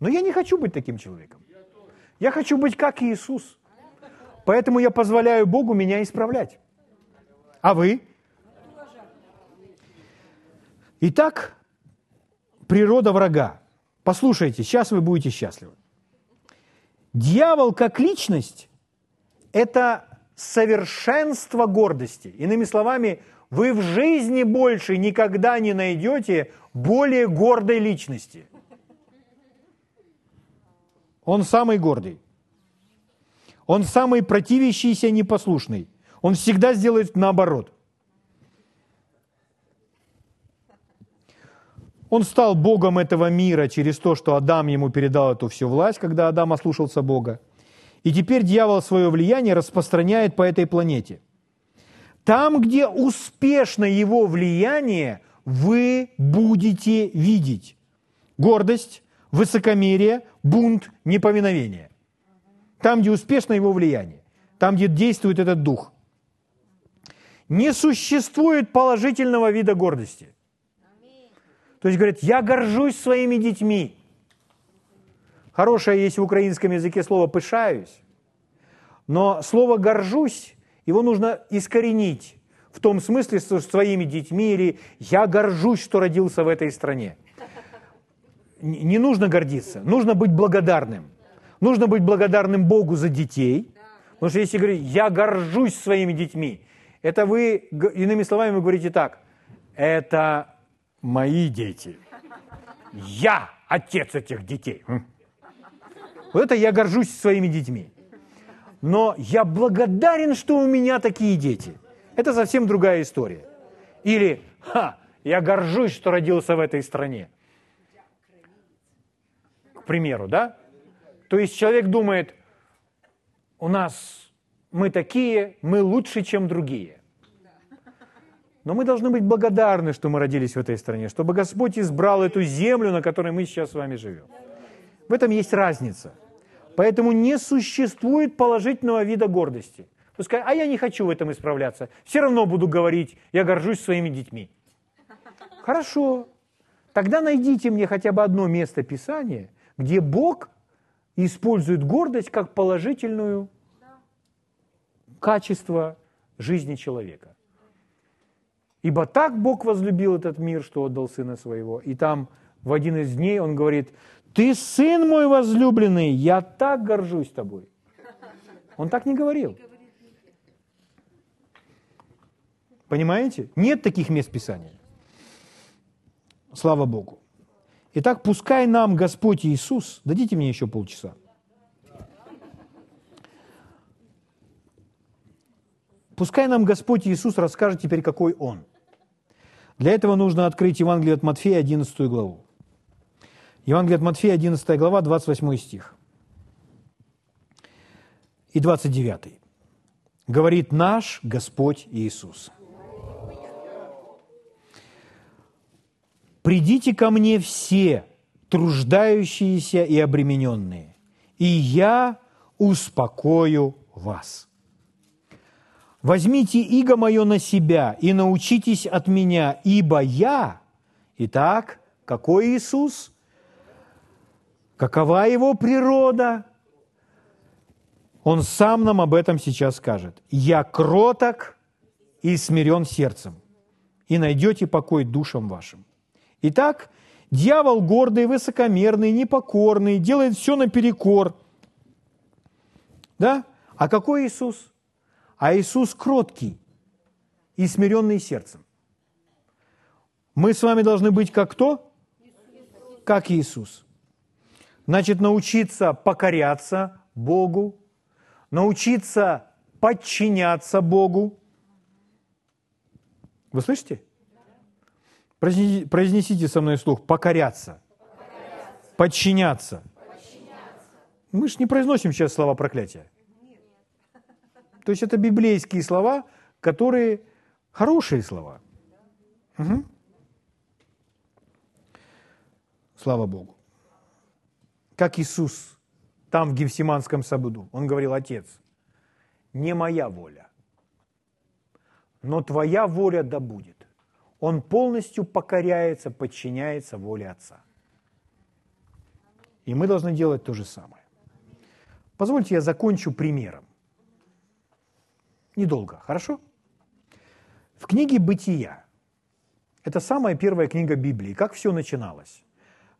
[SPEAKER 1] Но я не хочу быть таким человеком. Я хочу быть как Иисус. Поэтому я позволяю Богу меня исправлять. А вы? Итак, природа врага. Послушайте, сейчас вы будете счастливы. Дьявол как личность – это совершенство гордости. Иными словами, вы в жизни больше никогда не найдете более гордой личности. Он самый гордый. Он самый противящийся непослушный. Он всегда сделает наоборот. Он стал Богом этого мира через то, что Адам ему передал эту всю власть, когда Адам ослушался Бога. И теперь дьявол свое влияние распространяет по этой планете. Там, где успешно его влияние, вы будете видеть гордость, высокомерие, бунт, неповиновение. Там, где успешно его влияние, там, где действует этот дух. Не существует положительного вида гордости. То есть говорят, я горжусь своими детьми. Хорошее есть в украинском языке слово «пышаюсь», но слово «горжусь» его нужно искоренить в том смысле, что своими детьми или «я горжусь, что родился в этой стране». Не нужно гордиться, нужно быть благодарным. Нужно быть благодарным Богу за детей, потому что если говорить «я горжусь своими детьми», это вы, иными словами, вы говорите так, это мои дети. Я отец этих детей. Вот это я горжусь своими детьми. Но я благодарен, что у меня такие дети. Это совсем другая история. Или, ха, я горжусь, что родился в этой стране. Примеру, да? То есть человек думает, у нас мы такие, мы лучше, чем другие. Но мы должны быть благодарны, что мы родились в этой стране, чтобы Господь избрал эту землю, на которой мы сейчас с вами живем. В этом есть разница. Поэтому не существует положительного вида гордости. Пускай, а я не хочу в этом исправляться. Все равно буду говорить, я горжусь своими детьми. Хорошо. Тогда найдите мне хотя бы одно место Писания, где Бог использует гордость как положительную качество жизни человека. Ибо так Бог возлюбил этот мир, что отдал Сына Своего. И там в один из дней Он говорит, ты сын мой возлюбленный, я так горжусь тобой. Он так не говорил. Понимаете? Нет таких мест Писания. Слава Богу. Итак, пускай нам Господь Иисус, дадите мне еще полчаса, Пускай нам Господь Иисус расскажет теперь, какой Он. Для этого нужно открыть Евангелие от Матфея, 11 главу. Евангелие от Матфея, 11 глава, 28 стих. И 29. Говорит наш Господь Иисус. «Придите ко мне все, труждающиеся и обремененные, и я успокою вас». Возьмите иго мое на себя и научитесь от меня, ибо я... Итак, какой Иисус? Какова его природа? Он сам нам об этом сейчас скажет. «Я кроток и смирен сердцем, и найдете покой душам вашим». Итак, дьявол гордый, высокомерный, непокорный, делает все наперекор. Да? А какой Иисус? а Иисус кроткий и смиренный сердцем. Мы с вами должны быть как кто? Как Иисус. Значит, научиться покоряться Богу, научиться подчиняться Богу. Вы слышите? Произнесите со мной вслух покоряться, покоряться. Подчиняться. Мы же не произносим сейчас слова проклятия. То есть это библейские слова, которые хорошие слова. Угу. Слава Богу. Как Иисус там в Гефсиманском саду, он говорил, Отец, не моя воля, но твоя воля да будет. Он полностью покоряется, подчиняется воле Отца. И мы должны делать то же самое. Позвольте я закончу примером. недолго, хорошо? В книге «Бытия» Это самая первая книга Библии. Как все начиналось?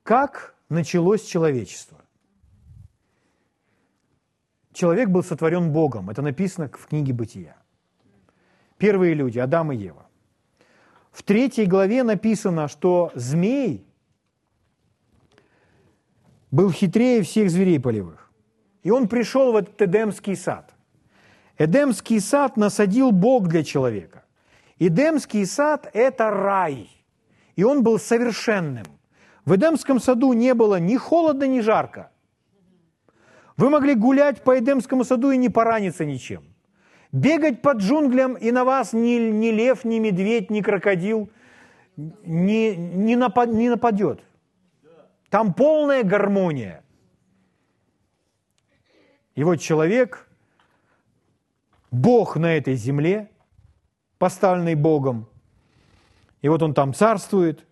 [SPEAKER 1] Как началось человечество? Человек был сотворен Богом. Это написано в книге Бытия. Первые люди, Адам и Ева. В третьей главе написано, что змей был хитрее всех зверей полевых. И он пришел в этот Эдемский сад. Эдемский сад насадил Бог для человека. Эдемский сад – это рай, и он был совершенным. В Эдемском саду не было ни холодно, ни жарко. Вы могли гулять по Эдемскому саду и не пораниться ничем. Бегать под джунглям, и на вас ни, ни лев, ни медведь, ни крокодил не, не, напад, не нападет. Там полная гармония. И вот человек, Бог на этой земле – поставленный Богом. И вот он там царствует.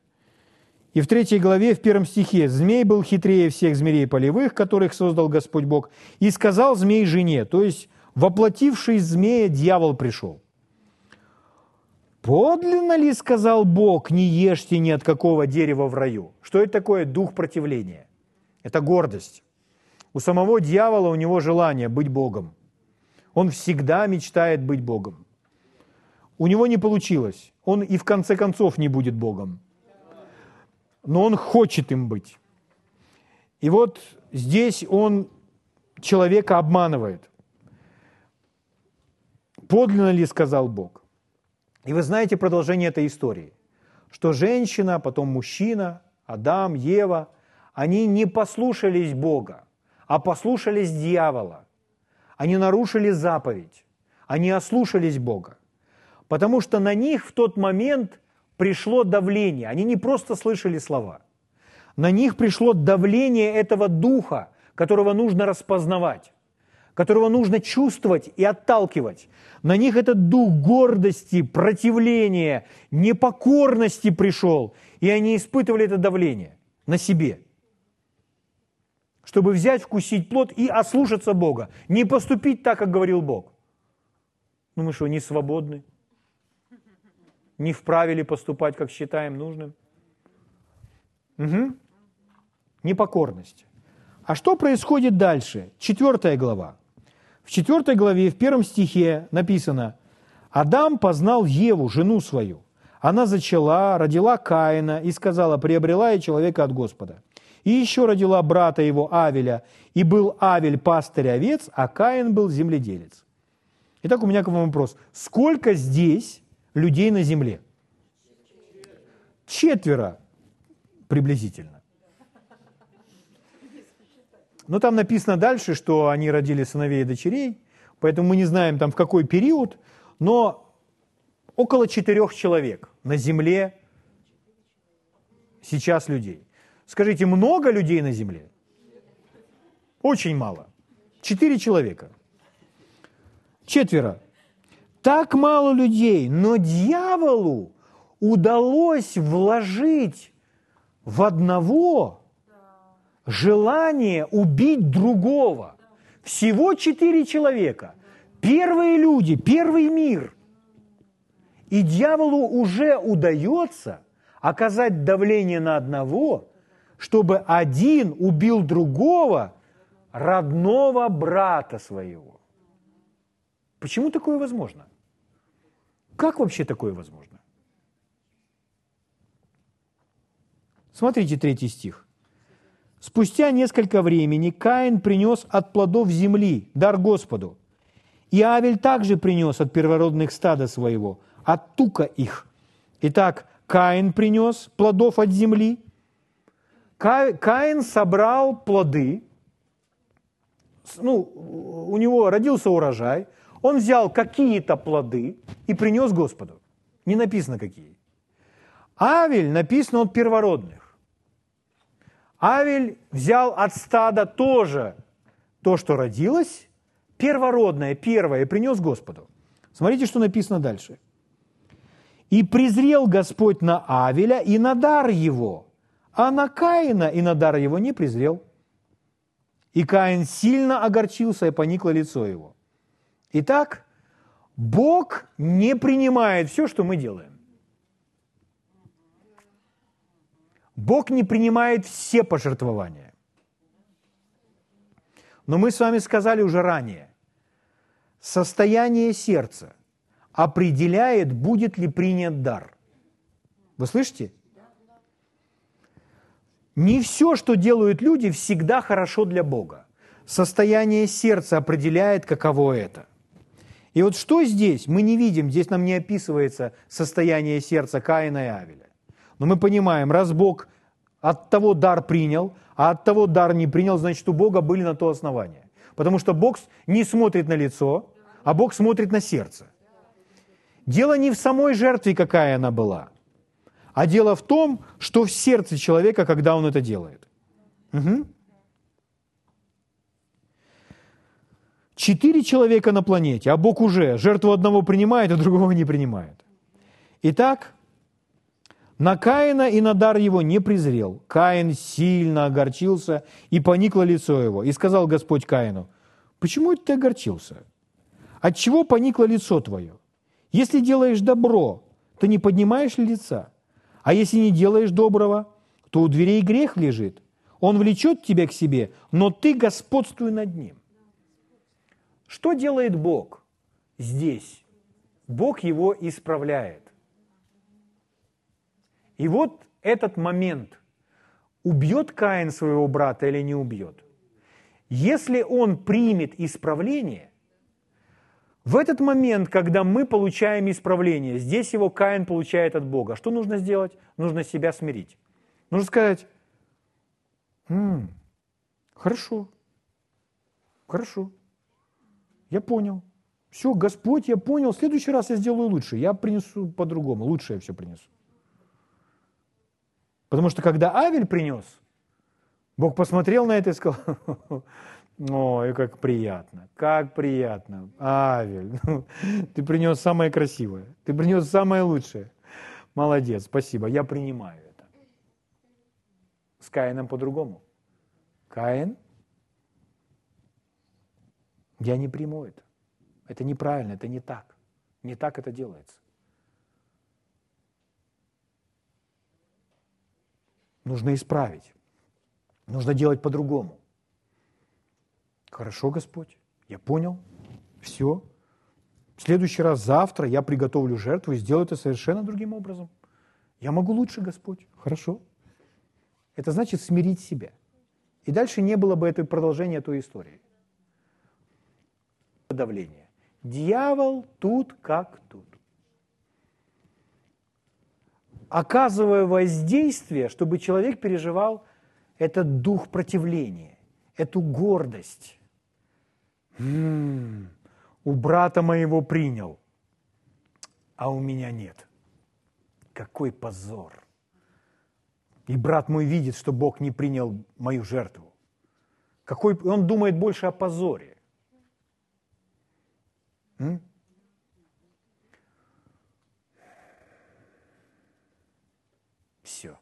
[SPEAKER 1] И в третьей главе, в первом стихе, «Змей был хитрее всех змеей полевых, которых создал Господь Бог, и сказал змей жене», то есть воплотивший змея, дьявол пришел. «Подлинно ли, — сказал Бог, — не ешьте ни от какого дерева в раю?» Что это такое дух противления? Это гордость. У самого дьявола у него желание быть Богом. Он всегда мечтает быть Богом. У него не получилось. Он и в конце концов не будет Богом. Но он хочет им быть. И вот здесь он человека обманывает. Подлинно ли сказал Бог? И вы знаете продолжение этой истории, что женщина, потом мужчина, Адам, Ева, они не послушались Бога, а послушались дьявола. Они нарушили заповедь, они ослушались Бога. Потому что на них в тот момент пришло давление. Они не просто слышали слова. На них пришло давление этого духа, которого нужно распознавать, которого нужно чувствовать и отталкивать. На них этот дух гордости, противления, непокорности пришел, и они испытывали это давление на себе чтобы взять, вкусить плод и ослушаться Бога, не поступить так, как говорил Бог. Ну мы что, не свободны? не вправе ли поступать, как считаем нужным? Угу. Непокорность. А что происходит дальше? Четвертая глава. В четвертой главе, в первом стихе написано, «Адам познал Еву, жену свою. Она зачала, родила Каина и сказала, приобрела я человека от Господа. И еще родила брата его Авеля, и был Авель пастырь овец, а Каин был земледелец». Итак, у меня к вам вопрос. Сколько здесь людей на земле. Четверо приблизительно. Но там написано дальше, что они родили сыновей и дочерей, поэтому мы не знаем там в какой период, но около четырех человек на земле сейчас людей. Скажите, много людей на земле? Очень мало. Четыре человека. Четверо так мало людей, но дьяволу удалось вложить в одного желание убить другого. Всего четыре человека. Первые люди, первый мир. И дьяволу уже удается оказать давление на одного, чтобы один убил другого, родного брата своего. Почему такое возможно? Как вообще такое возможно? Смотрите третий стих. Спустя несколько времени Каин принес от плодов земли дар Господу. И Авель также принес от первородных стада своего, от тука их. Итак, Каин принес плодов от земли. Каин собрал плоды. Ну, у него родился урожай – он взял какие-то плоды и принес Господу. Не написано какие. Авель написано от первородных. Авель взял от стада тоже то, что родилось, первородное, первое, и принес Господу. Смотрите, что написано дальше. «И презрел Господь на Авеля и на дар его, а на Каина и на дар его не презрел. И Каин сильно огорчился, и поникло лицо его. Итак, Бог не принимает все, что мы делаем. Бог не принимает все пожертвования. Но мы с вами сказали уже ранее, состояние сердца определяет, будет ли принят дар. Вы слышите? Не все, что делают люди, всегда хорошо для Бога. Состояние сердца определяет, каково это. И вот что здесь мы не видим, здесь нам не описывается состояние сердца Каина и Авеля. Но мы понимаем, раз Бог от того дар принял, а от того дар не принял, значит, у Бога были на то основания. Потому что Бог не смотрит на лицо, а Бог смотрит на сердце. Дело не в самой жертве, какая она была, а дело в том, что в сердце человека, когда он это делает. Угу. Четыре человека на планете, а Бог уже жертву одного принимает, а другого не принимает. Итак, на Каина и на дар его не презрел. Каин сильно огорчился, и поникло лицо его. И сказал Господь Каину, почему это ты огорчился? От чего поникло лицо твое? Если делаешь добро, то не поднимаешь ли лица? А если не делаешь доброго, то у дверей грех лежит. Он влечет тебя к себе, но ты господствуй над ним. Что делает Бог здесь? Бог его исправляет. И вот этот момент, убьет Каин своего брата или не убьет. Если он примет исправление, в этот момент, когда мы получаем исправление, здесь его Каин получает от Бога. Что нужно сделать? Нужно себя смирить. Нужно сказать, «М, хорошо, хорошо, я понял. Все, Господь, я понял, в следующий раз я сделаю лучше. Я принесу по-другому, лучше я все принесу. Потому что когда Авель принес, Бог посмотрел на это и сказал, ой, как приятно, как приятно, Авель, ну, ты принес самое красивое, ты принес самое лучшее. Молодец, спасибо, я принимаю это. С Каином по-другому. Каин, я не приму это. Это неправильно, это не так. Не так это делается. Нужно исправить. Нужно делать по-другому. Хорошо, Господь, я понял, все. В следующий раз завтра я приготовлю жертву и сделаю это совершенно другим образом. Я могу лучше, Господь. Хорошо. Это значит смирить себя. И дальше не было бы этой продолжения той истории. Давление. Дьявол тут как тут оказывая воздействие, чтобы человек переживал этот дух противления, эту гордость. М-м, у брата моего принял, а у меня нет. Какой позор! И брат мой видит, что Бог не принял мою жертву. Какой, он думает больше о позоре. М? Все.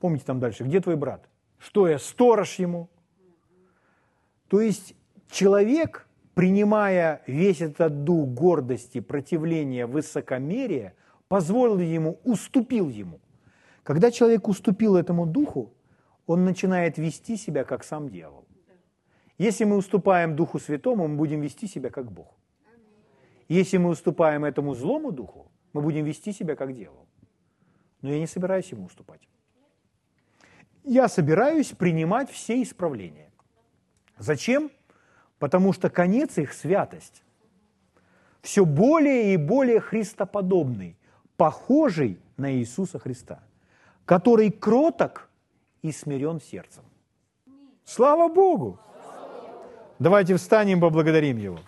[SPEAKER 1] Помните там дальше, где твой брат? Что я, сторож ему? То есть человек, принимая весь этот дух гордости, противления, высокомерия, позволил ему, уступил ему. Когда человек уступил этому духу, он начинает вести себя как сам дьявол. Если мы уступаем Духу Святому, мы будем вести себя как Бог. Если мы уступаем этому злому духу, мы будем вести себя как дьявол. Но я не собираюсь ему уступать. Я собираюсь принимать все исправления. Зачем? Потому что конец их – святость. Все более и более христоподобный, похожий на Иисуса Христа, который кроток и смирен сердцем. Слава Богу! Давайте встанем, поблагодарим Его.